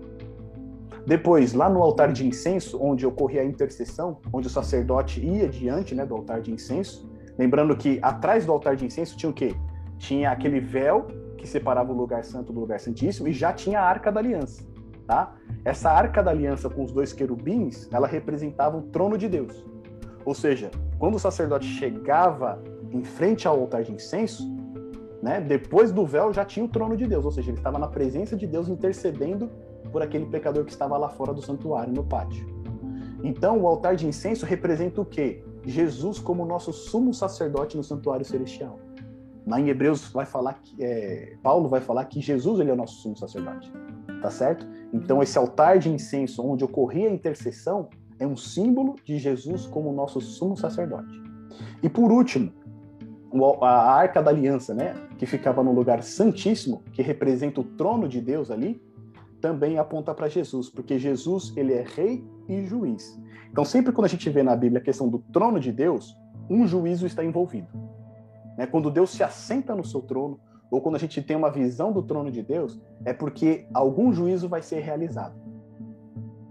Speaker 1: Depois, lá no altar de incenso, onde ocorria a intercessão, onde o sacerdote ia diante né, do altar de incenso, lembrando que atrás do altar de incenso tinha o quê? Tinha aquele véu que separava o lugar santo do lugar santíssimo e já tinha a arca da aliança. Tá? Essa arca da aliança com os dois querubins, ela representava o trono de Deus. Ou seja, quando o sacerdote chegava em frente ao altar de incenso, né, depois do véu já tinha o trono de Deus, ou seja, ele estava na presença de Deus intercedendo por aquele pecador que estava lá fora do santuário, no pátio. Então, o altar de incenso representa o quê? Jesus como nosso sumo sacerdote no santuário celestial. Lá em Hebreus vai falar que é, Paulo vai falar que Jesus ele é o nosso sumo sacerdote, tá certo? Então esse altar de incenso onde ocorria a intercessão é um símbolo de Jesus como nosso sumo sacerdote. E por último, a arca da aliança, né, que ficava no lugar santíssimo, que representa o trono de Deus ali, também aponta para Jesus, porque Jesus ele é rei e juiz. Então sempre quando a gente vê na Bíblia a questão do trono de Deus, um juízo está envolvido. Né? Quando Deus se assenta no seu trono, ou quando a gente tem uma visão do trono de Deus, é porque algum juízo vai ser realizado.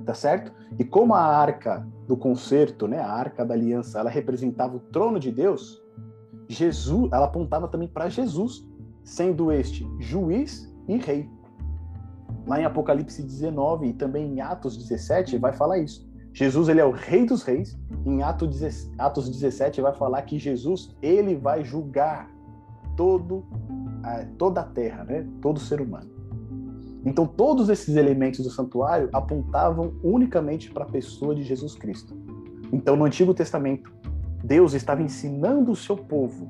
Speaker 1: Tá certo? E como a arca do concerto, né, a arca da aliança, ela representava o trono de Deus, Jesus, ela apontava também para Jesus, sendo este juiz e rei. Lá em Apocalipse 19 e também em Atos 17 vai falar isso. Jesus ele é o rei dos reis. Em Atos 17 vai falar que Jesus ele vai julgar todo toda a terra, né? Todo ser humano. Então todos esses elementos do santuário apontavam unicamente para a pessoa de Jesus Cristo. Então no Antigo Testamento Deus estava ensinando o seu povo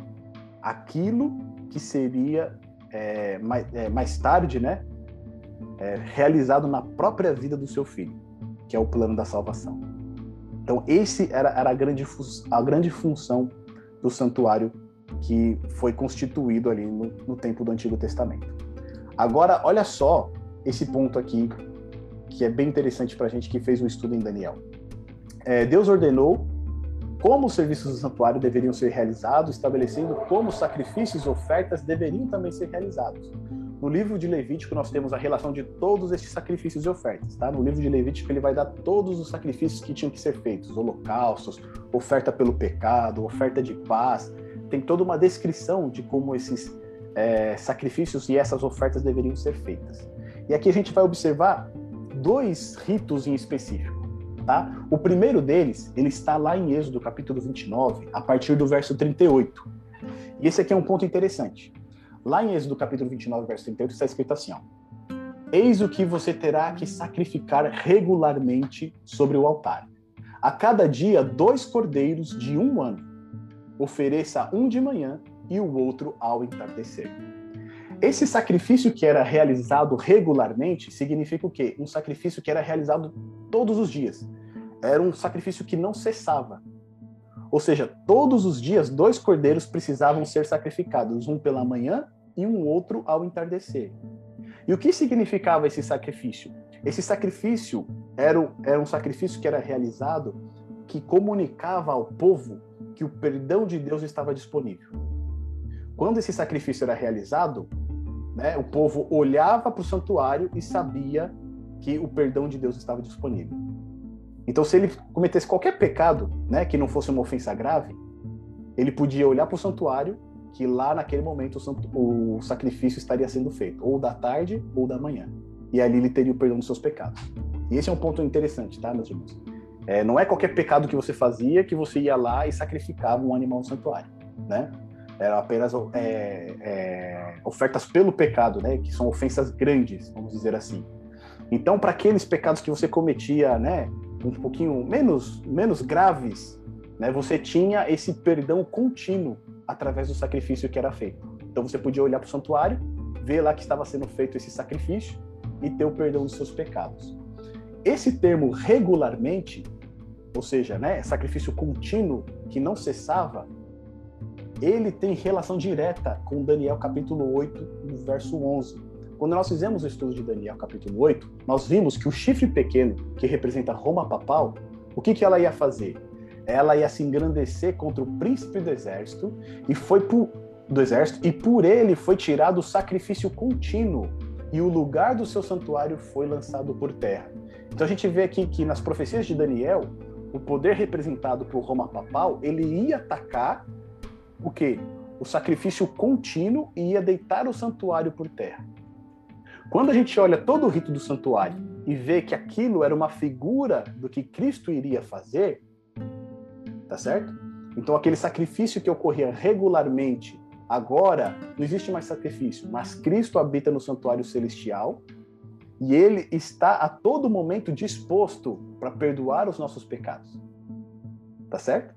Speaker 1: aquilo que seria é, mais, é, mais, tarde, né, é, realizado na própria vida do seu filho, que é o plano da salvação. Então, esse era, era a, grande, a grande função do santuário que foi constituído ali no, no tempo do Antigo Testamento. Agora, olha só esse ponto aqui, que é bem interessante para a gente que fez um estudo em Daniel. É, Deus ordenou como os serviços do santuário deveriam ser realizados, estabelecendo como os sacrifícios e ofertas deveriam também ser realizados. No livro de Levítico nós temos a relação de todos estes sacrifícios e ofertas, tá? No livro de Levítico ele vai dar todos os sacrifícios que tinham que ser feitos, holocaustos, oferta pelo pecado, oferta de paz. Tem toda uma descrição de como esses é, sacrifícios e essas ofertas deveriam ser feitas. E aqui a gente vai observar dois ritos em específico. Tá? O primeiro deles, ele está lá em Êxodo, capítulo 29, a partir do verso 38. E esse aqui é um ponto interessante. Lá em Êxodo, capítulo 29, verso 38, está escrito assim, ó. Eis o que você terá que sacrificar regularmente sobre o altar. A cada dia, dois cordeiros de um ano. Ofereça um de manhã e o outro ao entardecer. Esse sacrifício que era realizado regularmente significa o quê? Um sacrifício que era realizado todos os dias. Era um sacrifício que não cessava. Ou seja, todos os dias dois cordeiros precisavam ser sacrificados, um pela manhã e um outro ao entardecer. E o que significava esse sacrifício? Esse sacrifício era, era um sacrifício que era realizado que comunicava ao povo que o perdão de Deus estava disponível. Quando esse sacrifício era realizado, né, o povo olhava para o santuário e sabia que o perdão de Deus estava disponível. Então, se ele cometesse qualquer pecado, né, que não fosse uma ofensa grave, ele podia olhar para o santuário, que lá naquele momento o, o sacrifício estaria sendo feito, ou da tarde ou da manhã. E ali ele teria o perdão dos seus pecados. E esse é um ponto interessante, tá, meus irmãos? É, não é qualquer pecado que você fazia que você ia lá e sacrificava um animal no santuário, né? Eram apenas é, é, ofertas pelo pecado, né? Que são ofensas grandes, vamos dizer assim. Então, para aqueles pecados que você cometia, né? Um pouquinho menos, menos graves, né? Você tinha esse perdão contínuo através do sacrifício que era feito. Então, você podia olhar para o santuário, ver lá que estava sendo feito esse sacrifício e ter o perdão dos seus pecados. Esse termo regularmente ou seja, né, sacrifício contínuo que não cessava, ele tem relação direta com Daniel capítulo 8, no verso 11. Quando nós fizemos o estudo de Daniel capítulo 8, nós vimos que o chifre pequeno, que representa Roma papal, o que, que ela ia fazer? Ela ia se engrandecer contra o príncipe do exército e foi por, do exército e por ele foi tirado o sacrifício contínuo e o lugar do seu santuário foi lançado por terra. Então a gente vê aqui que nas profecias de Daniel, o poder representado por Roma papal, ele ia atacar o quê? O sacrifício contínuo e ia deitar o santuário por terra. Quando a gente olha todo o rito do santuário e vê que aquilo era uma figura do que Cristo iria fazer, tá certo? Então aquele sacrifício que ocorria regularmente, agora não existe mais sacrifício, mas Cristo habita no santuário celestial e ele está a todo momento disposto para perdoar os nossos pecados. Tá certo?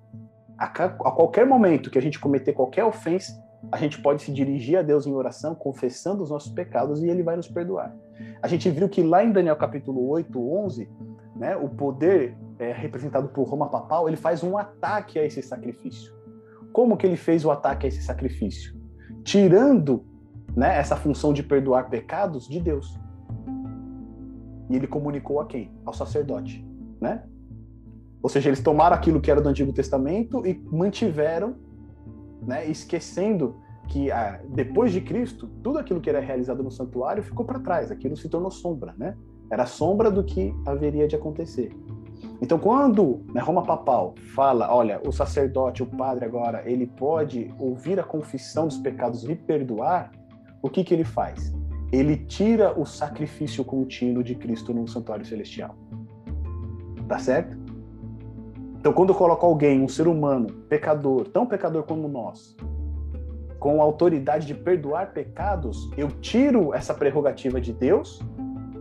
Speaker 1: A, a qualquer momento que a gente cometer qualquer ofensa, a gente pode se dirigir a Deus em oração, confessando os nossos pecados e ele vai nos perdoar. A gente viu que lá em Daniel capítulo 8, 11, né, o poder é, representado por Roma papal, ele faz um ataque a esse sacrifício. Como que ele fez o ataque a esse sacrifício? Tirando né, essa função de perdoar pecados de Deus. E ele comunicou a quem? Ao sacerdote, né? Ou seja, eles tomaram aquilo que era do Antigo Testamento e mantiveram, né, esquecendo que ah, depois de Cristo, tudo aquilo que era realizado no santuário ficou para trás, aquilo se tornou sombra, né? Era sombra do que haveria de acontecer. Então, quando né, Roma Papal fala, olha, o sacerdote, o padre agora, ele pode ouvir a confissão dos pecados e perdoar, o que que ele faz? ele tira o sacrifício contínuo de Cristo no santuário celestial. Tá certo? Então, quando eu coloco alguém, um ser humano, pecador, tão pecador como nós, com a autoridade de perdoar pecados, eu tiro essa prerrogativa de Deus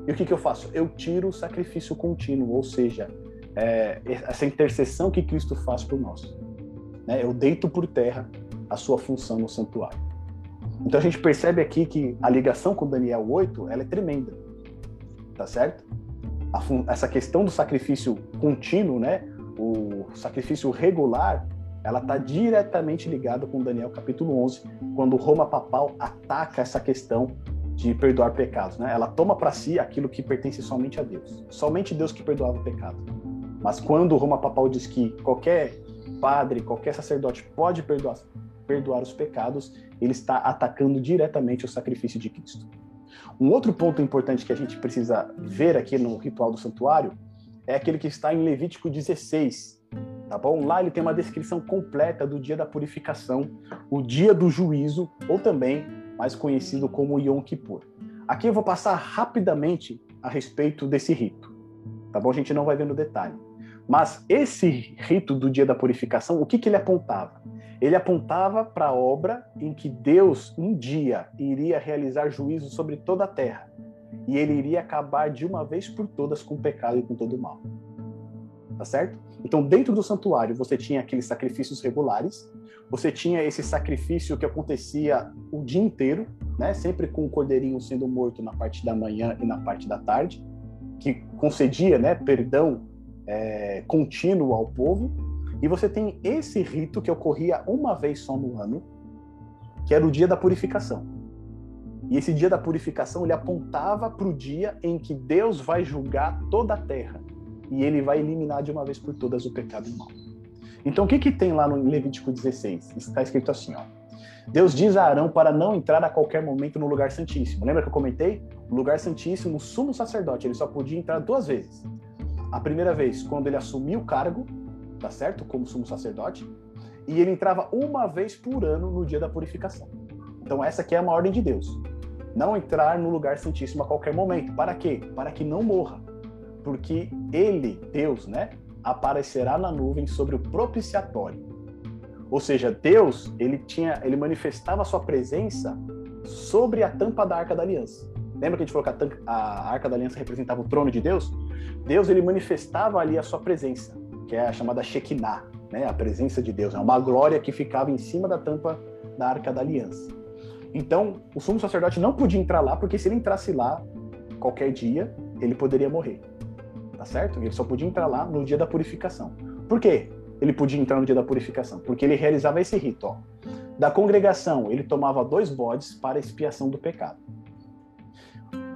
Speaker 1: e o que, que eu faço? Eu tiro o sacrifício contínuo, ou seja, é, essa intercessão que Cristo faz por nós. Né? Eu deito por terra a sua função no santuário. Então a gente percebe aqui que a ligação com Daniel 8 ela é tremenda, tá certo? Essa questão do sacrifício contínuo, né? O sacrifício regular, ela está diretamente ligada com Daniel capítulo 11, quando Roma papal ataca essa questão de perdoar pecados, né? Ela toma para si aquilo que pertence somente a Deus, somente Deus que perdoava o pecado. Mas quando Roma papal diz que qualquer padre, qualquer sacerdote pode perdoar perdoar os pecados, ele está atacando diretamente o sacrifício de Cristo. Um outro ponto importante que a gente precisa ver aqui no ritual do santuário é aquele que está em Levítico 16, tá bom? Lá ele tem uma descrição completa do dia da purificação, o dia do juízo, ou também mais conhecido como Yom Kippur. Aqui eu vou passar rapidamente a respeito desse rito, tá bom? A gente não vai ver no detalhe. Mas esse rito do dia da purificação, o que, que ele apontava? Ele apontava para a obra em que Deus um dia iria realizar juízo sobre toda a terra e ele iria acabar de uma vez por todas com o pecado e com todo o mal. Tá certo? Então, dentro do santuário, você tinha aqueles sacrifícios regulares, você tinha esse sacrifício que acontecia o dia inteiro, né? Sempre com o cordeirinho sendo morto na parte da manhã e na parte da tarde, que concedia, né, perdão é, contínuo ao povo. E você tem esse rito que ocorria uma vez só no ano, que era o dia da purificação. E esse dia da purificação ele apontava para o dia em que Deus vai julgar toda a terra e ele vai eliminar de uma vez por todas o pecado e o mal. Então o que que tem lá no Levítico 16? Está escrito assim, ó. Deus diz a Arão para não entrar a qualquer momento no lugar santíssimo. Lembra que eu comentei? O lugar santíssimo, o sumo sacerdote, ele só podia entrar duas vezes. A primeira vez, quando ele assumiu o cargo, tá certo? Como sumo sacerdote, e ele entrava uma vez por ano no dia da purificação. Então essa aqui é uma ordem de Deus. Não entrar no lugar santíssimo a qualquer momento. Para quê? Para que não morra. Porque ele, Deus, né, aparecerá na nuvem sobre o propiciatório. Ou seja, Deus, ele tinha, ele manifestava a sua presença sobre a tampa da Arca da Aliança. Lembra que a gente falou que a, tampa, a Arca da Aliança representava o trono de Deus? Deus, ele manifestava ali a sua presença, que é a chamada Shekinah, né? A presença de Deus, é uma glória que ficava em cima da tampa da Arca da Aliança. Então, o sumo sacerdote não podia entrar lá, porque se ele entrasse lá qualquer dia, ele poderia morrer tá certo? Ele só podia entrar lá no dia da purificação. Por quê? Ele podia entrar no dia da purificação, porque ele realizava esse rito. Ó. Da congregação, ele tomava dois bodes para expiação do pecado.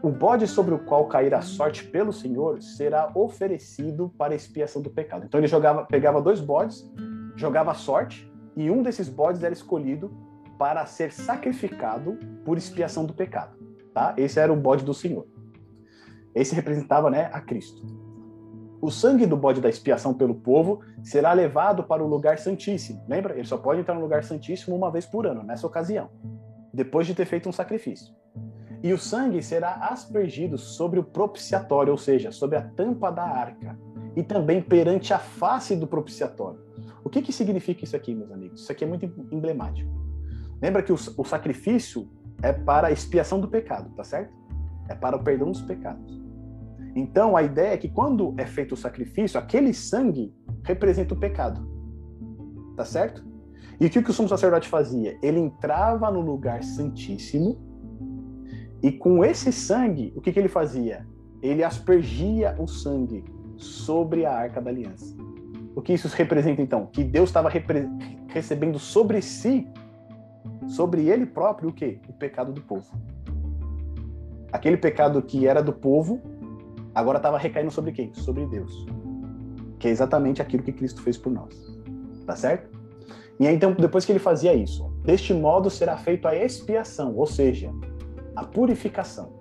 Speaker 1: O bode sobre o qual cair a sorte pelo Senhor será oferecido para expiação do pecado. Então ele jogava, pegava dois bodes, jogava a sorte, e um desses bodes era escolhido para ser sacrificado por expiação do pecado. Tá? Esse era o bode do Senhor. Esse representava né, a Cristo. O sangue do bode da expiação pelo povo será levado para o lugar santíssimo. Lembra? Ele só pode entrar no lugar santíssimo uma vez por ano, nessa ocasião, depois de ter feito um sacrifício. E o sangue será aspergido sobre o propiciatório, ou seja, sobre a tampa da arca, e também perante a face do propiciatório. O que, que significa isso aqui, meus amigos? Isso aqui é muito emblemático. Lembra que o, o sacrifício é para a expiação do pecado, tá certo? É para o perdão dos pecados. Então, a ideia é que quando é feito o sacrifício, aquele sangue representa o pecado. Tá certo? E o que o sumo sacerdote fazia? Ele entrava no lugar santíssimo e com esse sangue, o que, que ele fazia? Ele aspergia o sangue sobre a arca da aliança. O que isso representa então? Que Deus estava recebendo sobre si, sobre ele próprio, o quê? O pecado do povo. Aquele pecado que era do povo, agora estava recaindo sobre quem? Sobre Deus. Que é exatamente aquilo que Cristo fez por nós. Tá certo? E aí, então, depois que ele fazia isso, deste modo será feita a expiação, ou seja, a purificação,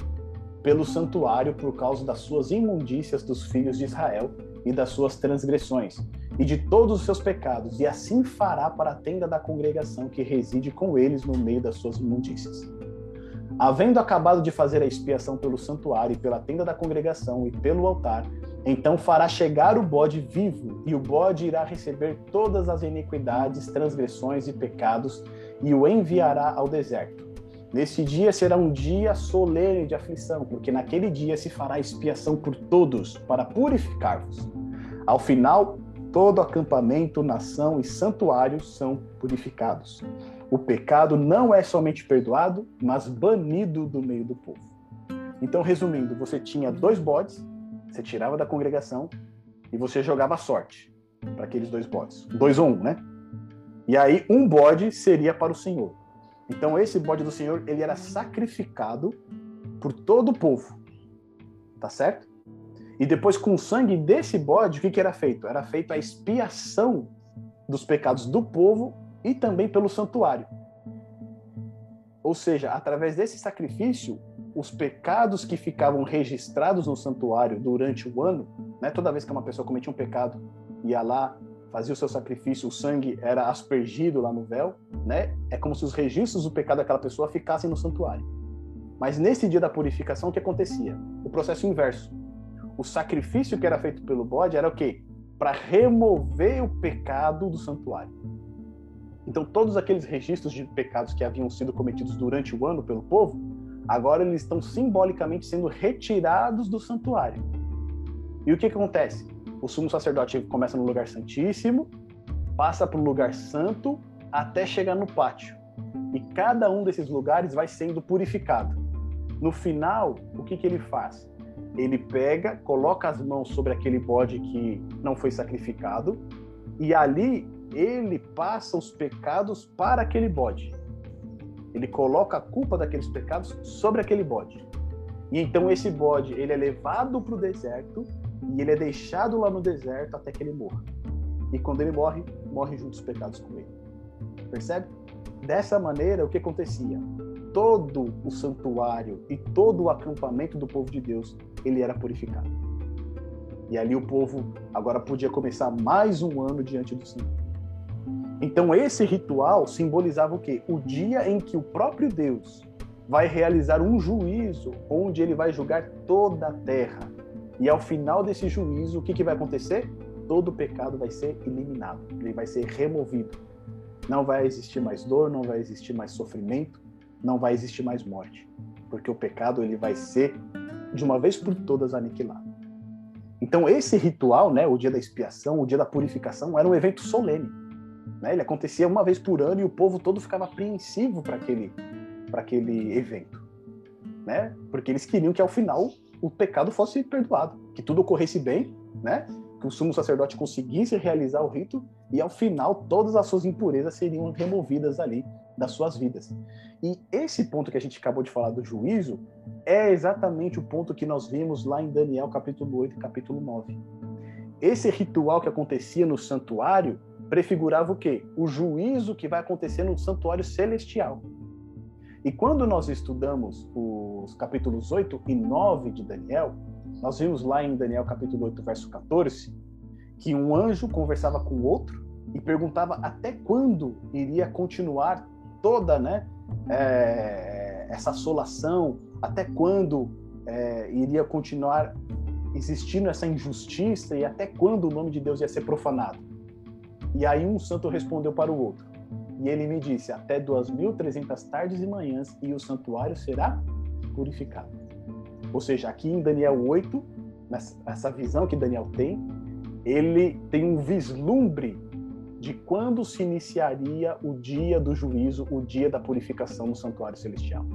Speaker 1: pelo santuário por causa das suas imundícias dos filhos de Israel e das suas transgressões, e de todos os seus pecados, e assim fará para a tenda da congregação que reside com eles no meio das suas imundícias. Havendo acabado de fazer a expiação pelo santuário e pela tenda da congregação e pelo altar, então fará chegar o bode vivo, e o bode irá receber todas as iniquidades, transgressões e pecados, e o enviará ao deserto. Nesse dia será um dia solene de aflição, porque naquele dia se fará expiação por todos, para purificar-vos. Ao final, todo acampamento, nação e santuário são purificados o pecado não é somente perdoado, mas banido do meio do povo. Então, resumindo, você tinha dois bodes, você tirava da congregação e você jogava sorte para aqueles dois bodes. Dois ou um, né? E aí, um bode seria para o Senhor. Então, esse bode do Senhor, ele era sacrificado por todo o povo. Tá certo? E depois, com o sangue desse bode, o que, que era feito? Era feita a expiação dos pecados do povo e também pelo santuário. Ou seja, através desse sacrifício, os pecados que ficavam registrados no santuário durante o ano, né, toda vez que uma pessoa cometia um pecado, ia lá, fazia o seu sacrifício, o sangue era aspergido lá no véu, né? É como se os registros do pecado daquela pessoa ficassem no santuário. Mas nesse dia da purificação, o que acontecia? O processo inverso. O sacrifício que era feito pelo bode era o quê? Para remover o pecado do santuário. Então, todos aqueles registros de pecados que haviam sido cometidos durante o ano pelo povo, agora eles estão simbolicamente sendo retirados do santuário. E o que, que acontece? O sumo sacerdote começa no lugar santíssimo, passa para o lugar santo, até chegar no pátio. E cada um desses lugares vai sendo purificado. No final, o que, que ele faz? Ele pega, coloca as mãos sobre aquele bode que não foi sacrificado, e ali ele passa os pecados para aquele bode. ele coloca a culpa daqueles pecados sobre aquele bode. E então esse bode, ele é levado para o deserto e ele é deixado lá no deserto até que ele morra. E quando ele morre, morre junto os pecados com ele. Percebe? Dessa maneira, o que acontecia? Todo o santuário e todo o acampamento do povo de Deus, ele era purificado. E ali o povo agora podia começar mais um ano diante do Senhor. Então esse ritual simbolizava o quê? O dia em que o próprio Deus vai realizar um juízo onde ele vai julgar toda a terra. E ao final desse juízo, o que, que vai acontecer? Todo pecado vai ser eliminado, ele vai ser removido. Não vai existir mais dor, não vai existir mais sofrimento, não vai existir mais morte, porque o pecado ele vai ser de uma vez por todas aniquilado. Então esse ritual, né, o dia da expiação, o dia da purificação, era um evento solene. Né? Ele acontecia uma vez por ano e o povo todo ficava apreensivo para aquele, aquele evento. Né? Porque eles queriam que ao final o pecado fosse perdoado, que tudo ocorresse bem, né? que o sumo sacerdote conseguisse realizar o rito e ao final todas as suas impurezas seriam removidas ali das suas vidas. E esse ponto que a gente acabou de falar do juízo é exatamente o ponto que nós vimos lá em Daniel capítulo 8 e capítulo 9. Esse ritual que acontecia no santuário prefigurava o quê? O juízo que vai acontecer no santuário celestial. E quando nós estudamos os capítulos 8 e 9 de Daniel, nós vimos lá em Daniel capítulo 8, verso 14, que um anjo conversava com outro e perguntava até quando iria continuar toda né, é, essa assolação, até quando é, iria continuar existindo essa injustiça e até quando o nome de Deus ia ser profanado. E aí um santo respondeu para o outro. E ele me disse: Até 2.300 tardes e manhãs, e o santuário será purificado. Ou seja, aqui em Daniel 8, nessa visão que Daniel tem, ele tem um vislumbre de quando se iniciaria o dia do juízo, o dia da purificação no santuário celestial.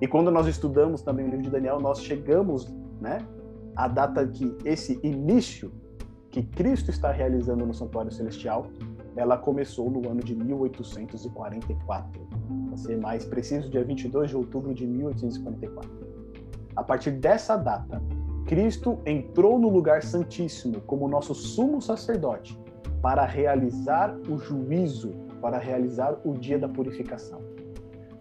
Speaker 1: E quando nós estudamos também o livro de Daniel, nós chegamos né, à data que esse início que Cristo está realizando no santuário celestial, ela começou no ano de 1844. Para ser mais preciso, dia 22 de outubro de 1844. A partir dessa data, Cristo entrou no lugar santíssimo como nosso sumo sacerdote para realizar o juízo, para realizar o dia da purificação.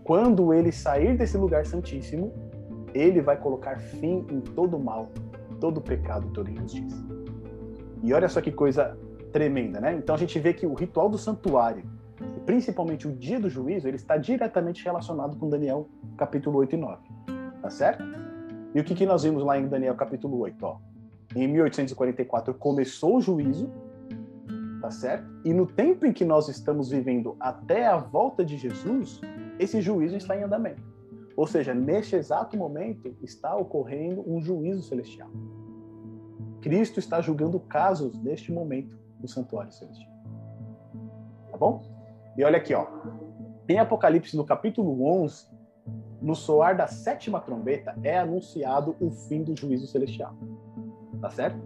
Speaker 1: Quando ele sair desse lugar santíssimo, ele vai colocar fim em todo mal, todo pecado, toda injustiça. E olha só que coisa tremenda, né? Então a gente vê que o ritual do santuário, principalmente o dia do juízo, ele está diretamente relacionado com Daniel capítulo 8 e 9. Tá certo? E o que, que nós vimos lá em Daniel capítulo 8? Ó? Em 1844 começou o juízo, tá certo? E no tempo em que nós estamos vivendo até a volta de Jesus, esse juízo está em andamento. Ou seja, neste exato momento está ocorrendo um juízo celestial. Cristo está julgando casos neste momento no santuário celestial. Tá bom? E olha aqui, ó. Em Apocalipse, no capítulo 11, no soar da sétima trombeta, é anunciado o fim do juízo celestial. Tá certo?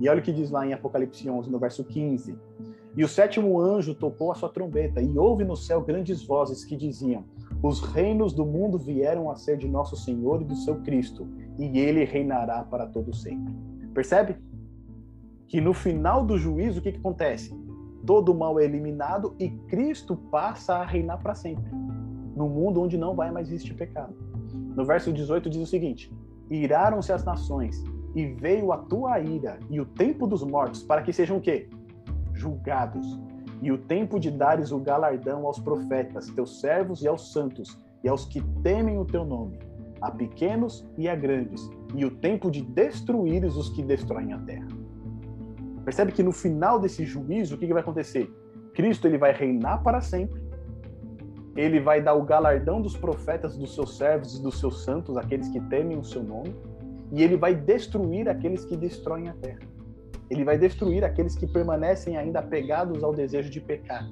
Speaker 1: E olha o que diz lá em Apocalipse 11, no verso 15. E o sétimo anjo tocou a sua trombeta, e houve no céu grandes vozes que diziam: Os reinos do mundo vieram a ser de nosso Senhor e do seu Cristo, e ele reinará para todo sempre. Percebe? Que no final do juízo, o que, que acontece? Todo o mal é eliminado e Cristo passa a reinar para sempre. No mundo onde não vai mais existir pecado. No verso 18 diz o seguinte: Iraram-se as nações, e veio a tua ira e o tempo dos mortos, para que sejam o quê? Julgados. E o tempo de dares o galardão aos profetas, teus servos e aos santos, e aos que temem o teu nome a pequenos e a grandes, e o tempo de destruíres os que destroem a terra. Percebe que no final desse juízo, o que, que vai acontecer? Cristo ele vai reinar para sempre, ele vai dar o galardão dos profetas, dos seus servos e dos seus santos, aqueles que temem o seu nome, e ele vai destruir aqueles que destroem a terra. Ele vai destruir aqueles que permanecem ainda apegados ao desejo de pecar,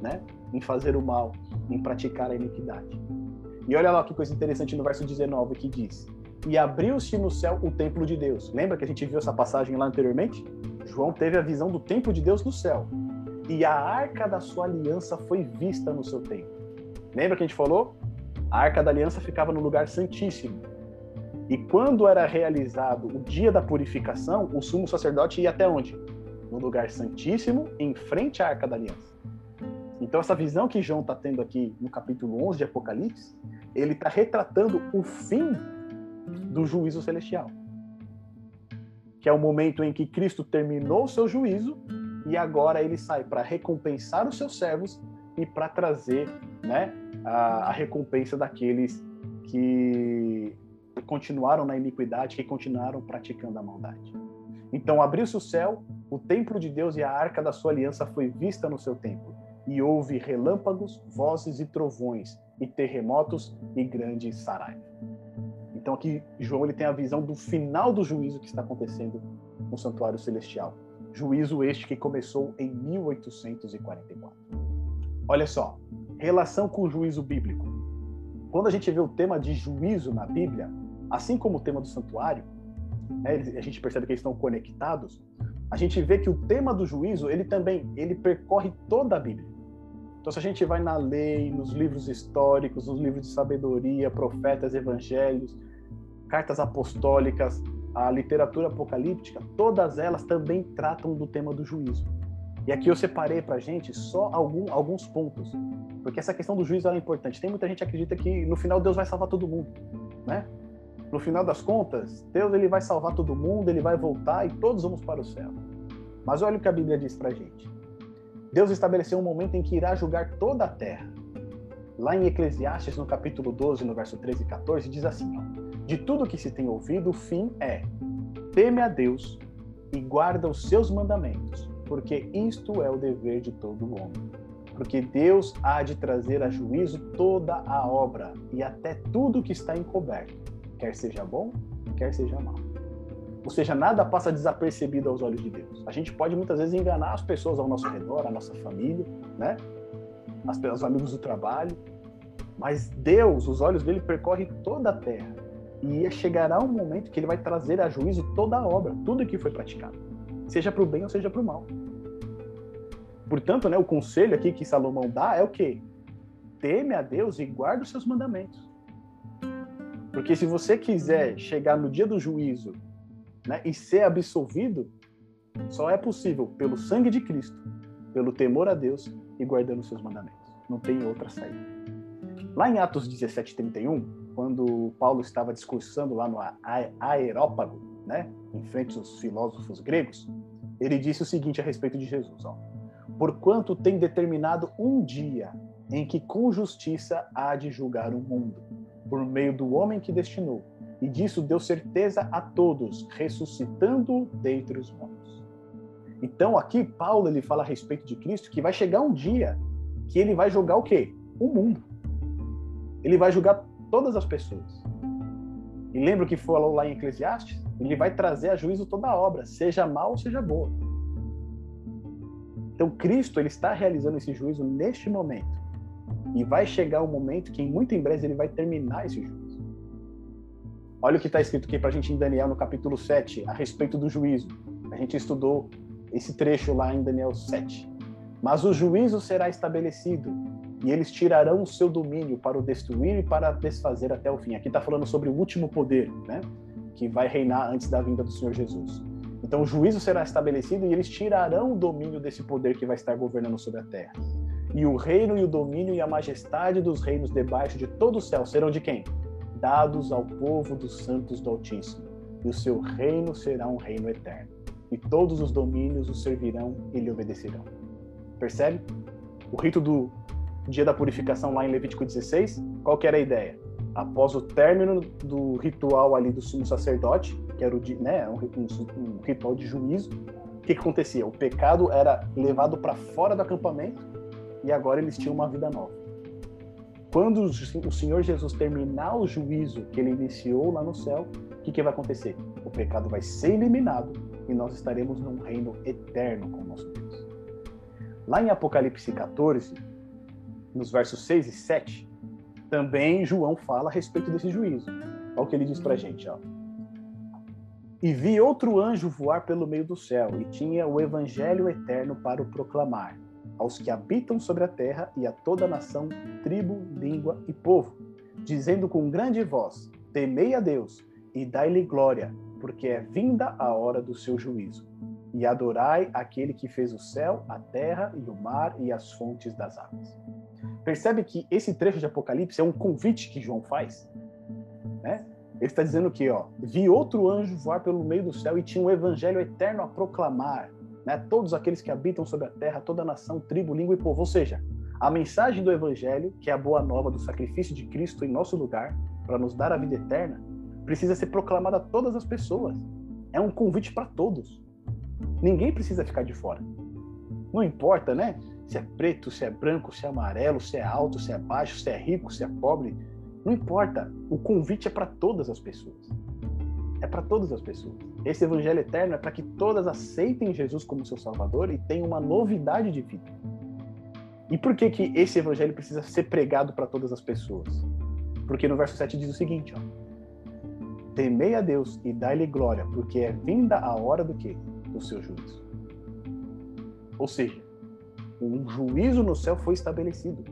Speaker 1: né? em fazer o mal, em praticar a iniquidade. E olha lá que coisa interessante no verso 19 que diz: E abriu-se no céu o templo de Deus. Lembra que a gente viu essa passagem lá anteriormente? João teve a visão do templo de Deus no céu. E a arca da sua aliança foi vista no seu templo. Lembra que a gente falou? A Arca da Aliança ficava no lugar santíssimo. E quando era realizado o dia da purificação, o sumo sacerdote ia até onde? No lugar santíssimo, em frente à Arca da Aliança. Então, essa visão que João está tendo aqui no capítulo 11 de Apocalipse, ele está retratando o fim do juízo celestial. Que é o momento em que Cristo terminou o seu juízo e agora ele sai para recompensar os seus servos e para trazer né, a, a recompensa daqueles que continuaram na iniquidade, que continuaram praticando a maldade. Então abriu-se o céu, o templo de Deus e a arca da sua aliança foi vista no seu templo e houve relâmpagos, vozes e trovões, e terremotos e grande saraiva. Então aqui João ele tem a visão do final do juízo que está acontecendo no santuário celestial. Juízo este que começou em 1844. Olha só, relação com o juízo bíblico. Quando a gente vê o tema de juízo na Bíblia, assim como o tema do santuário, né, a gente percebe que eles estão conectados. A gente vê que o tema do juízo ele também ele percorre toda a Bíblia. Então, se a gente vai na lei, nos livros históricos, nos livros de sabedoria, profetas, evangelhos, cartas apostólicas, a literatura apocalíptica, todas elas também tratam do tema do juízo. E aqui eu separei para gente só algum, alguns pontos, porque essa questão do juízo é importante. Tem muita gente que acredita que no final Deus vai salvar todo mundo, né? No final das contas, Deus ele vai salvar todo mundo, ele vai voltar e todos vamos para o céu. Mas olha o que a Bíblia diz para gente. Deus estabeleceu um momento em que irá julgar toda a terra. Lá em Eclesiastes, no capítulo 12, no verso 13 e 14, diz assim: ó, De tudo que se tem ouvido, o fim é: teme a Deus e guarda os seus mandamentos, porque isto é o dever de todo homem. Porque Deus há de trazer a juízo toda a obra e até tudo que está encoberto, quer seja bom, quer seja mal. Ou seja, nada passa desapercebido aos olhos de Deus. A gente pode muitas vezes enganar as pessoas ao nosso redor, a nossa família, né? As, os amigos do trabalho. Mas Deus, os olhos dele percorrem toda a terra. E chegará um momento que ele vai trazer a juízo toda a obra, tudo que foi praticado, seja para o bem ou seja para o mal. Portanto, né, o conselho aqui que Salomão dá é o quê? Teme a Deus e guarde os seus mandamentos. Porque se você quiser chegar no dia do juízo né, e ser absolvido, só é possível pelo sangue de Cristo, pelo temor a Deus e guardando os seus mandamentos. Não tem outra saída. Lá em Atos 17, 31, quando Paulo estava discursando lá no Aerópago, né, em frente aos filósofos gregos, ele disse o seguinte a respeito de Jesus: ó, Porquanto tem determinado um dia em que com justiça há de julgar o mundo, por meio do homem que destinou, e disso deu certeza a todos, ressuscitando dentre os mortos. Então aqui Paulo ele fala a respeito de Cristo que vai chegar um dia que ele vai julgar o quê? O mundo. Ele vai julgar todas as pessoas. E lembra o que falou lá em Eclesiastes? Ele vai trazer a juízo toda a obra, seja mal ou seja boa. Então Cristo ele está realizando esse juízo neste momento. E vai chegar um momento que muito em breve ele vai terminar esse juízo. Olha o que está escrito aqui para a gente em Daniel, no capítulo 7, a respeito do juízo. A gente estudou esse trecho lá em Daniel 7. Mas o juízo será estabelecido e eles tirarão o seu domínio para o destruir e para desfazer até o fim. Aqui está falando sobre o último poder, né? Que vai reinar antes da vinda do Senhor Jesus. Então o juízo será estabelecido e eles tirarão o domínio desse poder que vai estar governando sobre a terra. E o reino e o domínio e a majestade dos reinos debaixo de todo o céu serão de quem? dados ao povo dos santos do Altíssimo, e o seu reino será um reino eterno, e todos os domínios o servirão e lhe obedecerão. Percebe? O rito do dia da purificação lá em Levítico 16, qual que era a ideia? Após o término do ritual ali do sumo sacerdote, que era o, né, um, um, um ritual de juízo, o que, que acontecia? O pecado era levado para fora do acampamento e agora eles tinham uma vida nova. Quando o Senhor Jesus terminar o juízo que ele iniciou lá no céu, o que, que vai acontecer? O pecado vai ser eliminado e nós estaremos num reino eterno com o nosso Deus. Lá em Apocalipse 14, nos versos 6 e 7, também João fala a respeito desse juízo. Olha o que ele diz pra gente, ó. E vi outro anjo voar pelo meio do céu, e tinha o evangelho eterno para o proclamar, aos que habitam sobre a terra e a toda nação, tribo, língua e povo, dizendo com grande voz: Temei a Deus e dai-lhe glória, porque é vinda a hora do seu juízo. E adorai aquele que fez o céu, a terra e o mar e as fontes das águas. Percebe que esse trecho de Apocalipse é um convite que João faz, né? Ele está dizendo que, ó, vi outro anjo voar pelo meio do céu e tinha um evangelho eterno a proclamar, né? Todos aqueles que habitam sobre a terra, toda nação, tribo, língua e povo. Ou seja, a mensagem do evangelho, que é a boa nova do sacrifício de Cristo em nosso lugar, para nos dar a vida eterna, precisa ser proclamada a todas as pessoas. É um convite para todos. Ninguém precisa ficar de fora. Não importa, né? Se é preto, se é branco, se é amarelo, se é alto, se é baixo, se é rico, se é pobre. Não importa. O convite é para todas as pessoas. É para todas as pessoas. Esse evangelho eterno é para que todas aceitem Jesus como seu Salvador e tenham uma novidade de vida. E por que, que esse evangelho precisa ser pregado para todas as pessoas? Porque no verso 7 diz o seguinte, ó. Temei a Deus e dai-lhe glória, porque é vinda a hora do quê? Do seu juízo. Ou seja, um juízo no céu foi estabelecido.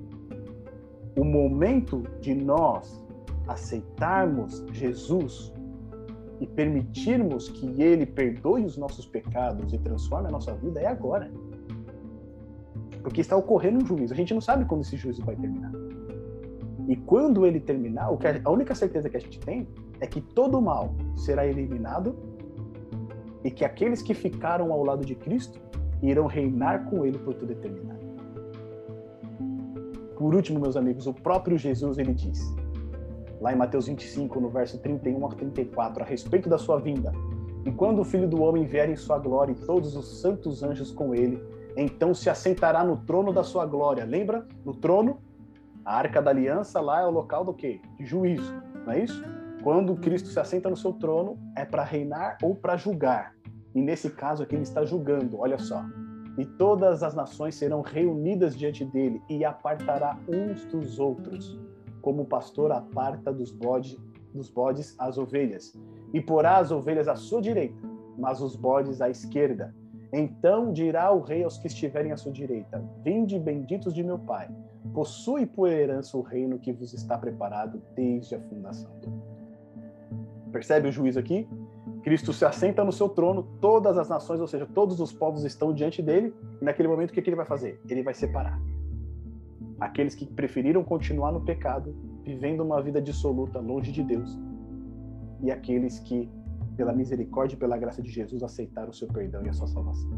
Speaker 1: O momento de nós aceitarmos Jesus e permitirmos que ele perdoe os nossos pecados e transforme a nossa vida é agora. Porque está ocorrendo um juízo. A gente não sabe quando esse juízo vai terminar. E quando ele terminar, a única certeza que a gente tem é que todo mal será eliminado e que aqueles que ficaram ao lado de Cristo irão reinar com ele por toda eternidade. Por último, meus amigos, o próprio Jesus ele diz, lá em Mateus 25, no verso 31 a 34, a respeito da sua vinda: E quando o Filho do homem vier em sua glória e todos os santos anjos com ele, então se assentará no trono da sua glória. Lembra? No trono, a arca da aliança lá é o local do quê? De juízo, não é isso? Quando Cristo se assenta no seu trono, é para reinar ou para julgar. E nesse caso aqui ele está julgando, olha só. E todas as nações serão reunidas diante dele e apartará uns dos outros, como o pastor aparta dos, bode, dos bodes as ovelhas. E porá as ovelhas à sua direita, mas os bodes à esquerda. Então dirá o rei aos que estiverem à sua direita: Vinde benditos de meu Pai, possui por herança o reino que vos está preparado desde a fundação do mundo. Percebe o juízo aqui? Cristo se assenta no seu trono, todas as nações, ou seja, todos os povos estão diante dele, e naquele momento o que, ele vai fazer? Ele vai separar aqueles que preferiram continuar no pecado, vivendo uma vida dissoluta, longe de Deus, e aqueles que, pela misericórdia e pela graça de Jesus, aceitaram o seu perdão e a sua salvação.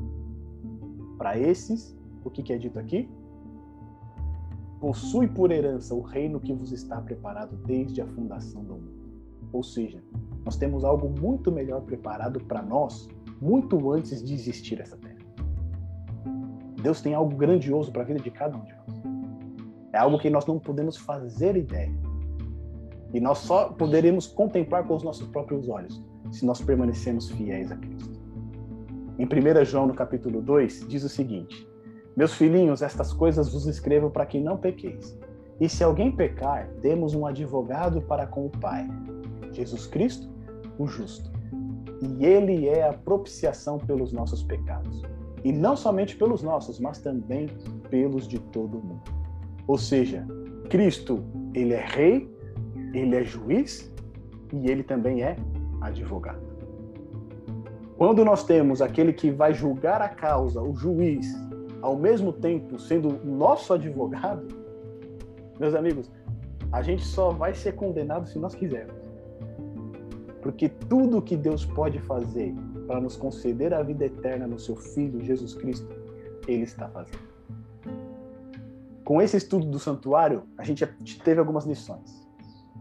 Speaker 1: Para esses, o que, que é dito aqui? Possui por herança o reino que vos está preparado desde a fundação do mundo. Ou seja, nós temos algo muito melhor preparado para nós muito antes de existir essa terra. Deus tem algo grandioso para a vida de cada um de nós. É algo que nós não podemos fazer ideia. E nós só poderemos contemplar com os nossos próprios olhos se nós permanecemos fiéis a Cristo. Em 1 João, no capítulo 2, diz o seguinte: Meus filhinhos, estas coisas vos escrevo para que não pequeis. E se alguém pecar, temos um advogado para com o Pai, Jesus Cristo, o justo. E ele é a propiciação pelos nossos pecados. E não somente pelos nossos, mas também pelos de todo mundo. Ou seja, Cristo, ele é rei, ele é juiz e ele também é advogado. Quando nós temos aquele que vai julgar a causa, o juiz, ao mesmo tempo sendo nosso advogado, meus amigos, a gente só vai ser condenado se nós quisermos. Porque tudo que Deus pode fazer para nos conceder a vida eterna no seu Filho Jesus Cristo, Ele está fazendo. Com esse estudo do santuário, a gente teve algumas lições.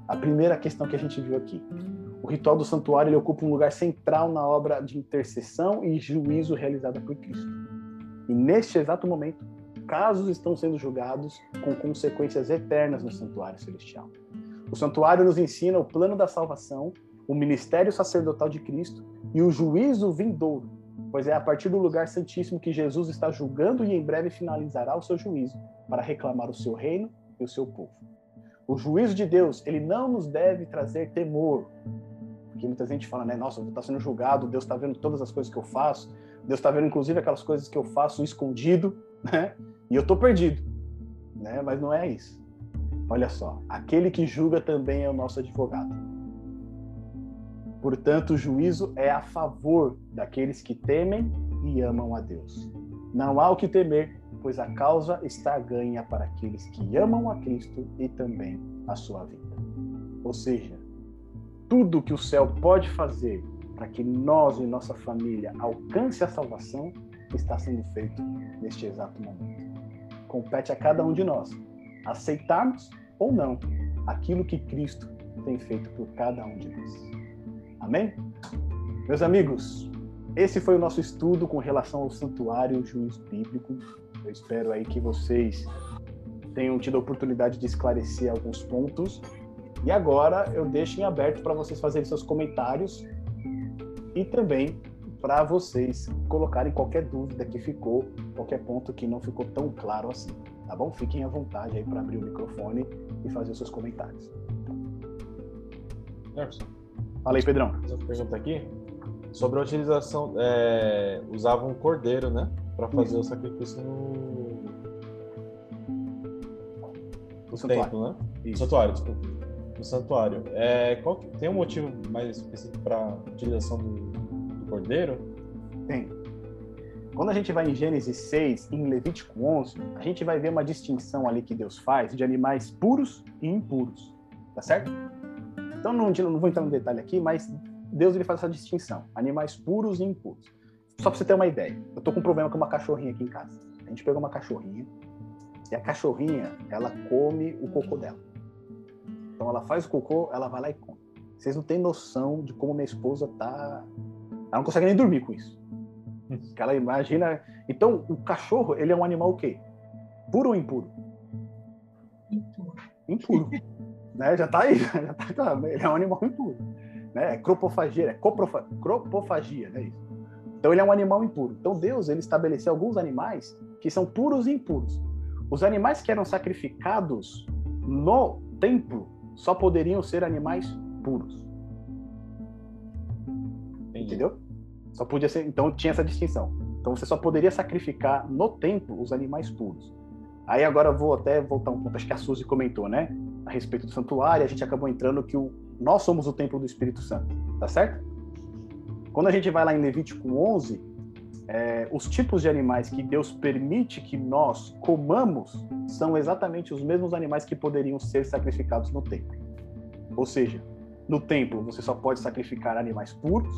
Speaker 1: A primeira questão que a gente viu aqui. O ritual do santuário ele ocupa um lugar central na obra de intercessão e juízo realizada por Cristo. E neste exato momento, casos estão sendo julgados com consequências eternas no santuário celestial. O santuário nos ensina o plano da salvação o ministério sacerdotal de Cristo e o juízo vindouro, pois é a partir do lugar santíssimo que Jesus está julgando e em breve finalizará o seu juízo para reclamar o seu reino e o seu povo. O juízo de Deus, ele não nos deve trazer temor, porque muita gente fala, né, nossa, estou sendo julgado, Deus está vendo todas as coisas que eu faço, Deus está vendo inclusive aquelas coisas que eu faço escondido, né? E eu tô perdido, né? Mas não é isso. Olha só, aquele que julga também é o nosso advogado. Portanto, o juízo é a favor daqueles que temem e amam a Deus. Não há o que temer, pois a causa está ganha para aqueles que amam a Cristo e também a sua vida. Ou seja, tudo que o céu pode fazer para que nós e nossa família alcance a salvação está sendo feito neste exato momento. Compete a cada um de nós aceitarmos ou não aquilo que Cristo tem feito por cada um de nós. Amém? Meus amigos, esse foi o nosso estudo com relação ao santuário juiz bíblico. Eu espero aí que vocês tenham tido a oportunidade de esclarecer alguns pontos. E agora eu deixo em aberto para vocês fazerem seus comentários e também para vocês colocarem qualquer dúvida que ficou, qualquer ponto que não ficou tão claro assim, tá bom? Fiquem à vontade aí para abrir o microfone e fazer os seus comentários.
Speaker 3: Jefferson.
Speaker 1: Fala aí, Pedrão.
Speaker 3: Uma pergunta aqui sobre a utilização, é, usavam um cordeiro, né, para fazer Isso. o sacrifício no, no templo, né? Isso. Santuário, desculpa. No santuário. É, qual, tem um motivo mais específico para utilização do, do cordeiro?
Speaker 1: Tem. Quando a gente vai em Gênesis 6 e em Levítico 11, a gente vai ver uma distinção ali que Deus faz de animais puros e impuros, tá certo? Então não, não vou entrar no detalhe aqui, mas Deus ele faz essa distinção, animais puros e impuros. Só para você ter uma ideia, eu tô com um problema com uma cachorrinha aqui em casa. A gente pegou uma cachorrinha e a cachorrinha, ela come o cocô dela. Então ela faz o cocô, ela vai lá e come. Vocês não têm noção de como minha esposa tá. Ela não consegue nem dormir com isso. Que ela imagina. Então, o cachorro, ele é um animal o quê? Puro ou impuro?
Speaker 2: Impuro.
Speaker 1: Impuro. né? Já tá aí, já tá, ele é um animal impuro né? É cropofagia, é coprofa, cropofagia, né? Isso. Então ele é um animal impuro. Então Deus ele estabeleceu alguns animais que são puros e impuros. Os animais que eram sacrificados no templo só poderiam ser animais puros. Entendeu? Só podia ser, então tinha essa distinção. Então você só poderia sacrificar no templo os animais puros. Aí agora vou até voltar um ponto, acho que a Suzy comentou, né? A respeito do santuário, a gente acabou entrando que o, nós somos o templo do Espírito Santo, tá certo? Quando a gente vai lá em Levítico 11, é, os tipos de animais que Deus permite que nós comamos são exatamente os mesmos animais que poderiam ser sacrificados no templo. Ou seja, no templo você só pode sacrificar animais puros.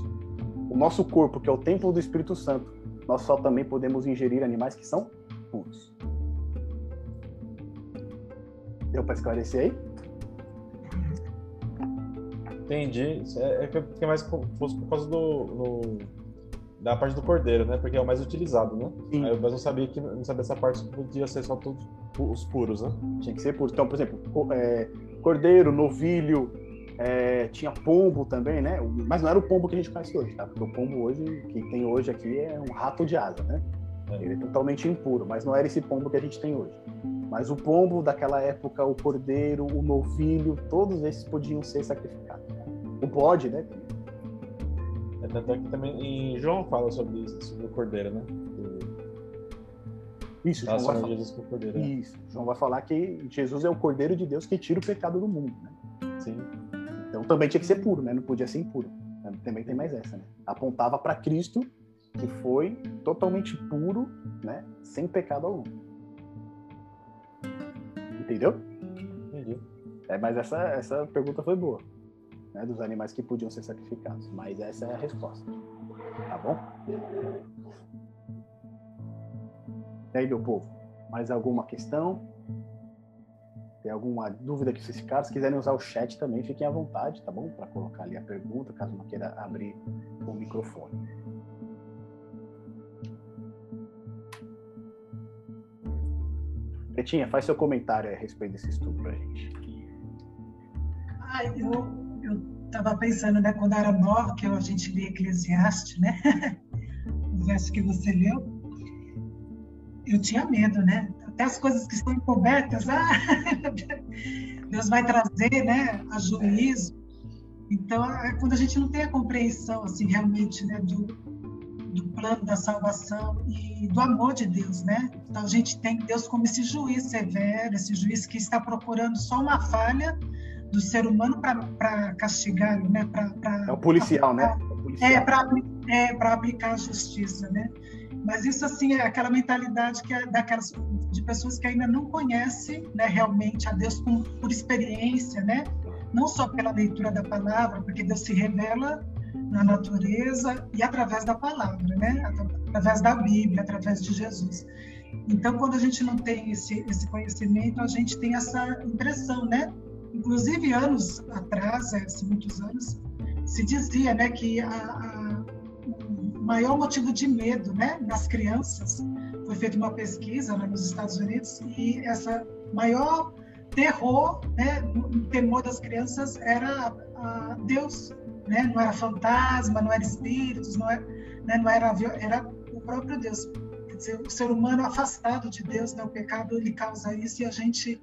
Speaker 1: O nosso corpo, que é o templo do Espírito Santo, nós só também podemos ingerir animais que são puros. Deu para esclarecer aí?
Speaker 3: Entendi. É, é que é mais fosse por causa do, no, da parte do cordeiro, né? Porque é o mais utilizado, né? Sim. Aí, mas não sabia que não sabia essa parte podia ser só todos os puros, né?
Speaker 1: Tinha que ser puro. Então, por exemplo, é, cordeiro, novilho, é, tinha pombo também, né? Mas não era o pombo que a gente conhece hoje, tá? Porque o pombo hoje, que tem hoje aqui, é um rato de asa, né? É. Ele é totalmente impuro, mas não era esse pombo que a gente tem hoje. Mas o pombo daquela época, o cordeiro, o novilho, todos esses podiam ser sacrificados. O bode, né?
Speaker 3: É, tanto é que também em João fala sobre isso, sobre o cordeiro, né?
Speaker 1: Isso, João vai, falar. Jesus cordeiro, né? isso. João vai falar que Jesus é o cordeiro de Deus que tira o pecado do mundo, né? Sim. Então também tinha que ser puro, né? Não podia ser impuro. Também tem mais essa, né? Apontava para Cristo, que foi totalmente puro, né? Sem pecado algum. Entendeu? Entendi. É, mas essa, essa pergunta foi boa né, dos animais que podiam ser sacrificados. Mas essa é a resposta. Tá bom? E aí, meu povo, mais alguma questão? Tem alguma dúvida que vocês ficaram? Se quiserem usar o chat também, fiquem à vontade, tá bom? Para colocar ali a pergunta, caso não queira abrir o microfone. Petinha, faz seu comentário a respeito desse estudo pra gente.
Speaker 2: Ai, eu estava pensando, né, quando era nova, que a gente lia Eclesiastes, né? o verso que você leu, eu tinha medo, né? Até as coisas que estão encobertas, ah, Deus vai trazer, né, a juízo. Então, é quando a gente não tem a compreensão, assim, realmente, né, do plano da salvação e do amor de Deus, né? Então a gente tem Deus como esse juiz severo, esse juiz que está procurando só uma falha do ser humano para castigá-lo, né? Pra, pra,
Speaker 1: é o policial, né?
Speaker 2: É, é para é, para aplicar a justiça, né? Mas isso assim é aquela mentalidade que é daquelas de pessoas que ainda não conhecem, né, realmente a Deus com, por experiência, né? Não só pela leitura da palavra, porque Deus se revela na natureza e através da palavra, né? Através da Bíblia, através de Jesus. Então, quando a gente não tem esse, esse conhecimento, a gente tem essa impressão, né? Inclusive, anos atrás, é, muitos anos, se dizia né, que a, a, o maior motivo de medo né, nas crianças foi feita uma pesquisa né, nos Estados Unidos e essa maior terror, né, o temor das crianças era a Deus, né? Não era fantasma, não era espíritos, não era, né? não era, era o próprio Deus. Quer dizer, o ser humano afastado de Deus, né? O pecado ele causa isso e a gente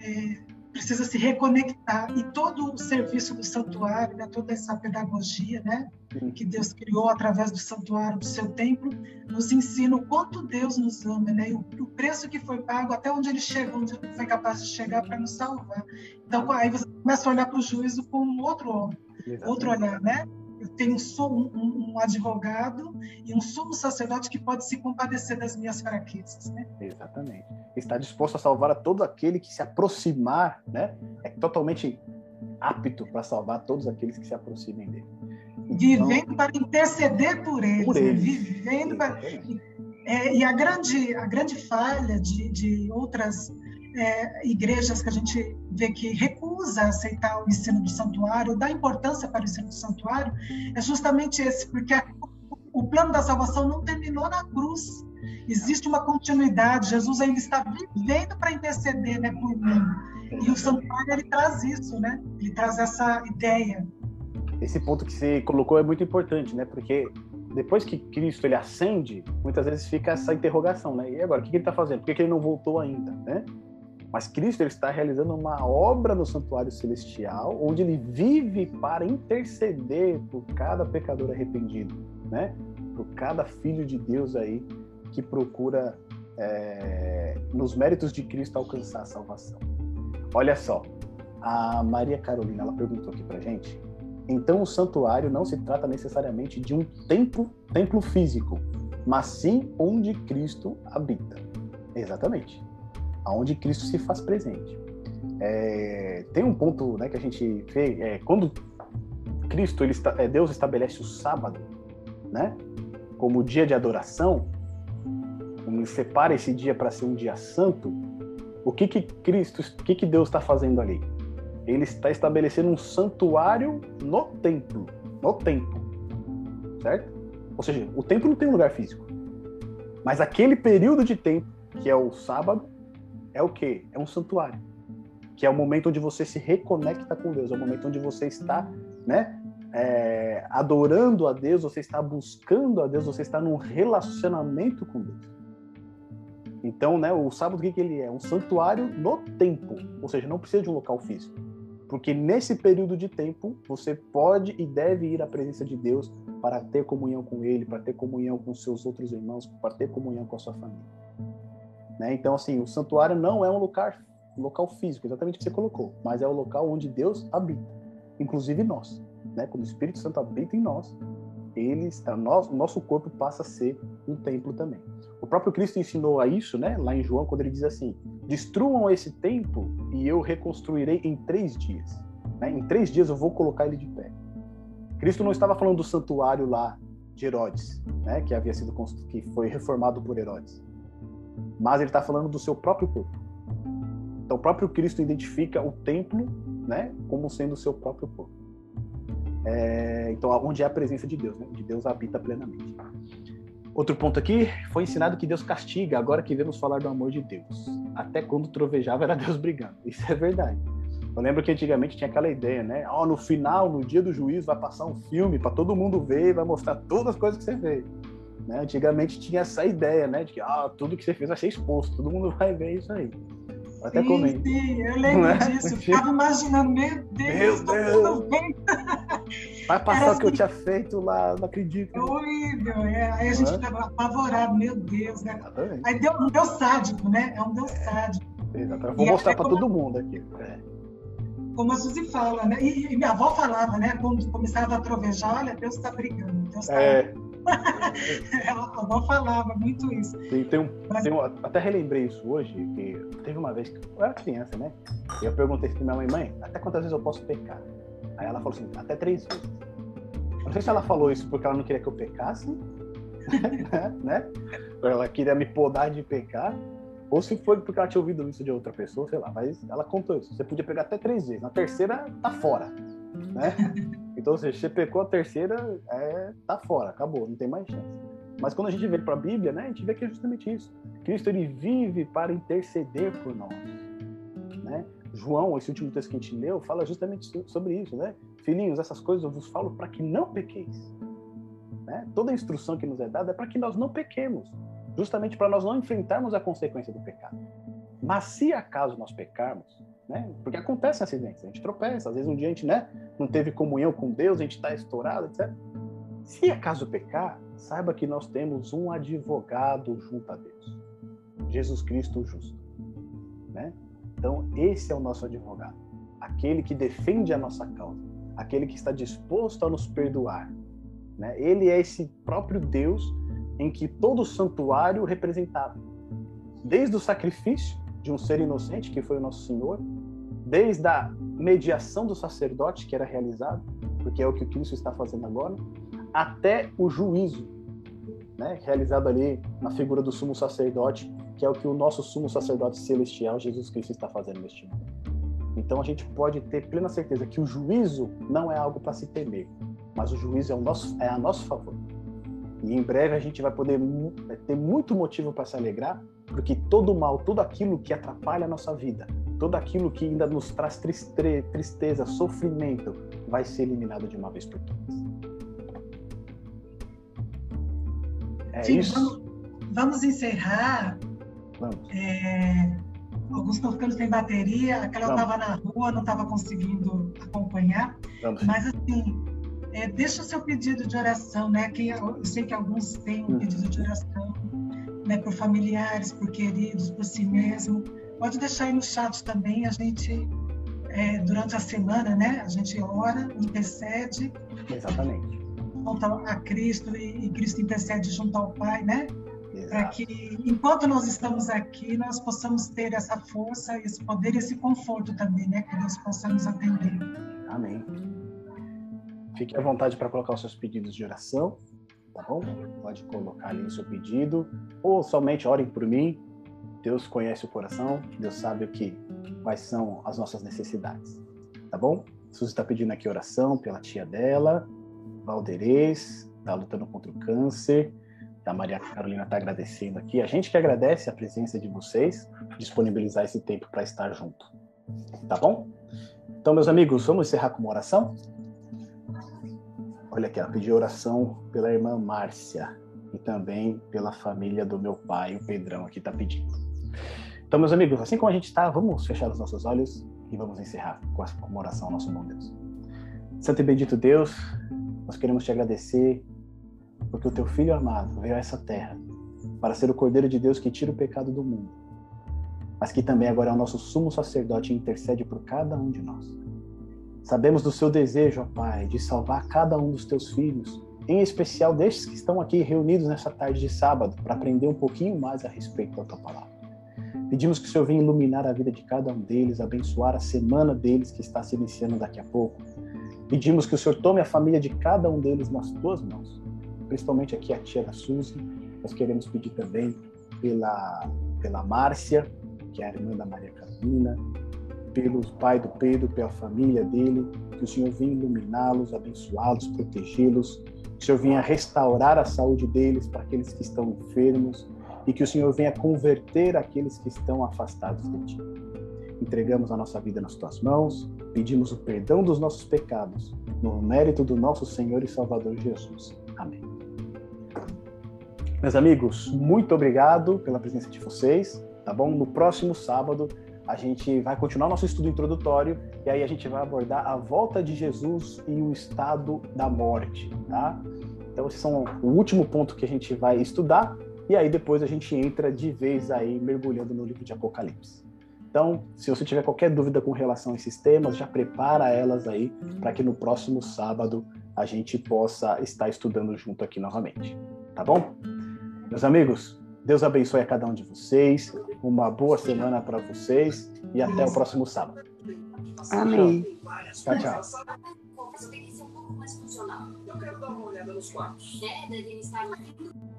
Speaker 2: é, precisa se reconectar e todo o serviço do santuário, né, toda essa pedagogia, né, que Deus criou através do santuário, do seu templo, nos ensina o quanto Deus nos ama, né, e o, o preço que foi pago, até onde Ele chegou, onde Ele foi capaz de chegar para nos salvar. Então aí você começa a olhar para o juízo com outro outro olhar, né? eu tenho um, um, um, advogado e um sumo sacerdote que pode se compadecer das minhas fraquezas. Né?
Speaker 1: Exatamente. Está disposto a salvar a todo aquele que se aproximar, né? É totalmente apto para salvar todos aqueles que se aproximem dele.
Speaker 2: Então, vivendo para interceder por eles. Por né? eles. Vivendo para... É, e a grande, a grande falha de, de outras é, igrejas que a gente vê que recusa aceitar o ensino do santuário, dá importância para o ensino do santuário, é justamente esse, porque o plano da salvação não terminou na cruz. Existe uma continuidade. Jesus ainda está vivendo para interceder né, por mim. E o santuário ele traz isso, né? Ele traz essa ideia.
Speaker 1: Esse ponto que você colocou é muito importante, né? Porque depois que Cristo ele ascende, muitas vezes fica essa interrogação, né? E agora, o que ele está fazendo? Por que ele não voltou ainda, né? Mas Cristo ele está realizando uma obra no santuário celestial, onde ele vive para interceder por cada pecador arrependido, né? Por cada filho de Deus aí que procura é, nos méritos de Cristo alcançar a salvação. Olha só, a Maria Carolina ela perguntou aqui para gente. Então o santuário não se trata necessariamente de um templo, templo físico, mas sim onde Cristo habita. Exatamente aonde Cristo se faz presente. É, tem um ponto né, que a gente vê, é, quando Cristo, ele, é, Deus estabelece o sábado, né, como dia de adoração, ele separa esse dia para ser um dia santo, o que que Cristo, o que que Deus está fazendo ali? Ele está estabelecendo um santuário no templo, no templo, certo? Ou seja, o templo não tem um lugar físico, mas aquele período de tempo que é o sábado é o quê? É um santuário. Que é o momento onde você se reconecta com Deus, é o momento onde você está, né? É, adorando a Deus, você está buscando a Deus, você está num relacionamento com Deus. Então, né, o sábado o que, que ele é? Um santuário no tempo, ou seja, não precisa de um local físico. Porque nesse período de tempo, você pode e deve ir à presença de Deus para ter comunhão com Ele, para ter comunhão com seus outros irmãos, para ter comunhão com a sua família. Né? Então, assim, o santuário não é um local, local físico, exatamente o que você colocou, mas é o local onde Deus habita, inclusive nós. Né? Quando o Espírito Santo habita em nós, ele está, nós, o nosso corpo passa a ser um templo também. O próprio Cristo ensinou a isso, né? Lá em João, quando ele diz assim: destruam esse templo e eu reconstruirei em três dias. Né? Em três dias eu vou colocar ele de pé. Cristo não estava falando do santuário lá de Herodes, né? Que havia sido que foi reformado por Herodes mas ele está falando do seu próprio corpo. Então, o próprio Cristo identifica o templo, né, como sendo o seu próprio corpo. É, então, onde é a presença de Deus, né, onde Deus habita plenamente. Outro ponto aqui, foi ensinado que Deus castiga, agora que vemos falar do amor de Deus. Até quando trovejava era Deus brigando. Isso é verdade. Eu lembro que antigamente tinha aquela ideia, né? Oh, no final, no dia do juízo, vai passar um filme para todo mundo ver vai mostrar todas as coisas que você fez. Né? Antigamente tinha essa ideia, né? De que ah, tudo que você fez vai ser exposto, todo mundo vai ver isso aí.
Speaker 2: Eu até sim, Sim, eu lembro é? disso. Ficava imaginando, meu Deus, meu Deus.
Speaker 1: Vai passar Era o que assim, eu tinha feito lá, não acredito.
Speaker 2: É horrível, é. Aí a gente é. ficava apavorado, meu Deus, né? Exatamente. Aí deu um Deus sádico, né? É um Deus sádico.
Speaker 1: Exatamente. Vou e mostrar para todo mundo aqui. É.
Speaker 2: Como a Suzy fala, né? E, e, minha avó falava, né? Quando começava a trovejar, olha, Deus está brigando. Deus está. É. a avó falava muito isso.
Speaker 1: Tem, tem um, Mas... tem um, até relembrei isso hoje, que teve uma vez que eu era criança, né? E eu perguntei para minha mãe, mãe, até quantas vezes eu posso pecar? Aí ela falou assim, até três vezes. Não sei se ela falou isso porque ela não queria que eu pecasse, né? Ela queria me podar de pecar, ou se foi porque ela tinha ouvido isso de outra pessoa, sei lá. Mas ela contou isso. Você podia pegar até três vezes. Na terceira, tá fora, né? Então, se você pecou a terceira, é, tá fora, acabou, não tem mais chance. Mas quando a gente vê para a Bíblia, né, a gente vê que é justamente isso. Cristo ele vive para interceder por nós, né? João, esse último texto que a gente leu, fala justamente sobre isso, né? Filhinhos, essas coisas eu vos falo para que não pequeis. Né? Toda a instrução que nos é dada é para que nós não pequemos, justamente para nós não enfrentarmos a consequência do pecado. Mas se acaso nós pecarmos, né? Porque acontece acidentes, a gente tropeça, às vezes um dia a gente, né, não teve comunhão com Deus, a gente está estourado, etc. Se acaso pecar, saiba que nós temos um advogado junto a Deus, Jesus Cristo justo, né? Então esse é o nosso advogado, aquele que defende a nossa causa aquele que está disposto a nos perdoar. Né? Ele é esse próprio Deus em que todo o santuário representava. Desde o sacrifício de um ser inocente, que foi o nosso Senhor, desde a mediação do sacerdote que era realizado, porque é o que Cristo está fazendo agora, até o juízo, né? realizado ali na figura do sumo sacerdote, que é o que o nosso sumo sacerdote celestial, Jesus Cristo, está fazendo neste mundo. Então a gente pode ter plena certeza que o juízo não é algo para se temer, mas o juízo é, o nosso, é a nosso favor. E em breve a gente vai poder ter muito motivo para se alegrar, porque todo mal, tudo aquilo que atrapalha a nossa vida, tudo aquilo que ainda nos traz tristeza, sofrimento, vai ser eliminado de uma vez por todas.
Speaker 2: É Sim, isso. Vamos, vamos encerrar. Vamos. É alguns estão ficando sem bateria, aquela estava na rua, não estava conseguindo acompanhar. Vamos. Mas assim, é, deixa o seu pedido de oração, né? Que eu sei que alguns têm um hum. pedido de oração, né? Por familiares, por queridos, por si mesmo. Pode deixar aí no chat também, a gente é, durante a semana, né? A gente ora, intercede.
Speaker 1: Exatamente.
Speaker 2: Junto a Cristo e, e Cristo intercede junto ao Pai, né? para que, enquanto nós estamos aqui, nós possamos ter essa força, esse poder, esse conforto também, né? Que Deus possa nos atender.
Speaker 1: Amém. Fique à vontade para colocar os seus pedidos de oração, tá bom? Pode colocar ali o seu pedido, ou somente orem por mim. Deus conhece o coração, Deus sabe o que, quais são as nossas necessidades, tá bom? Suzy está pedindo aqui oração pela tia dela, Valderez, está lutando contra o câncer a Maria Carolina está agradecendo aqui. A gente que agradece a presença de vocês, disponibilizar esse tempo para estar junto. Tá bom? Então, meus amigos, vamos encerrar com uma oração? Olha aqui, ela pediu oração pela irmã Márcia e também pela família do meu pai, o Pedrão, aqui está pedindo. Então, meus amigos, assim como a gente está, vamos fechar os nossos olhos e vamos encerrar com uma oração ao nosso bom Deus. Santo e bendito Deus, nós queremos te agradecer porque o teu filho amado veio a essa terra para ser o Cordeiro de Deus que tira o pecado do mundo, mas que também agora é o nosso sumo sacerdote e intercede por cada um de nós. Sabemos do seu desejo, ó Pai, de salvar cada um dos teus filhos, em especial destes que estão aqui reunidos nessa tarde de sábado para aprender um pouquinho mais a respeito da tua palavra. Pedimos que o Senhor venha iluminar a vida de cada um deles, abençoar a semana deles que está se iniciando daqui a pouco. Pedimos que o Senhor tome a família de cada um deles nas tuas mãos principalmente aqui a tia da Suzy. Nós queremos pedir também pela, pela Márcia, que é a irmã da Maria Carolina, pelo pai do Pedro, pela família dele, que o Senhor venha iluminá-los, abençoá-los, protegê-los, que o Senhor venha restaurar a saúde deles para aqueles que estão enfermos e que o Senhor venha converter aqueles que estão afastados de Ti. Entregamos a nossa vida nas Tuas mãos, pedimos o perdão dos nossos pecados, no mérito do nosso Senhor e Salvador Jesus. Amém. Meus amigos, muito obrigado pela presença de vocês, tá bom? No próximo sábado, a gente vai continuar nosso estudo introdutório e aí a gente vai abordar a volta de Jesus e o estado da morte, tá? Então, esses são o último ponto que a gente vai estudar e aí depois a gente entra de vez aí mergulhando no livro de Apocalipse. Então, se você tiver qualquer dúvida com relação a esses temas, já prepara elas aí para que no próximo sábado a gente possa estar estudando junto aqui novamente. Tá bom? Meus amigos, Deus abençoe a cada um de vocês. Uma boa semana para vocês e até o próximo sábado.
Speaker 4: Amém.
Speaker 1: Tchau, tchau.
Speaker 5: Eu quero dar uma olhada nos quartos. É,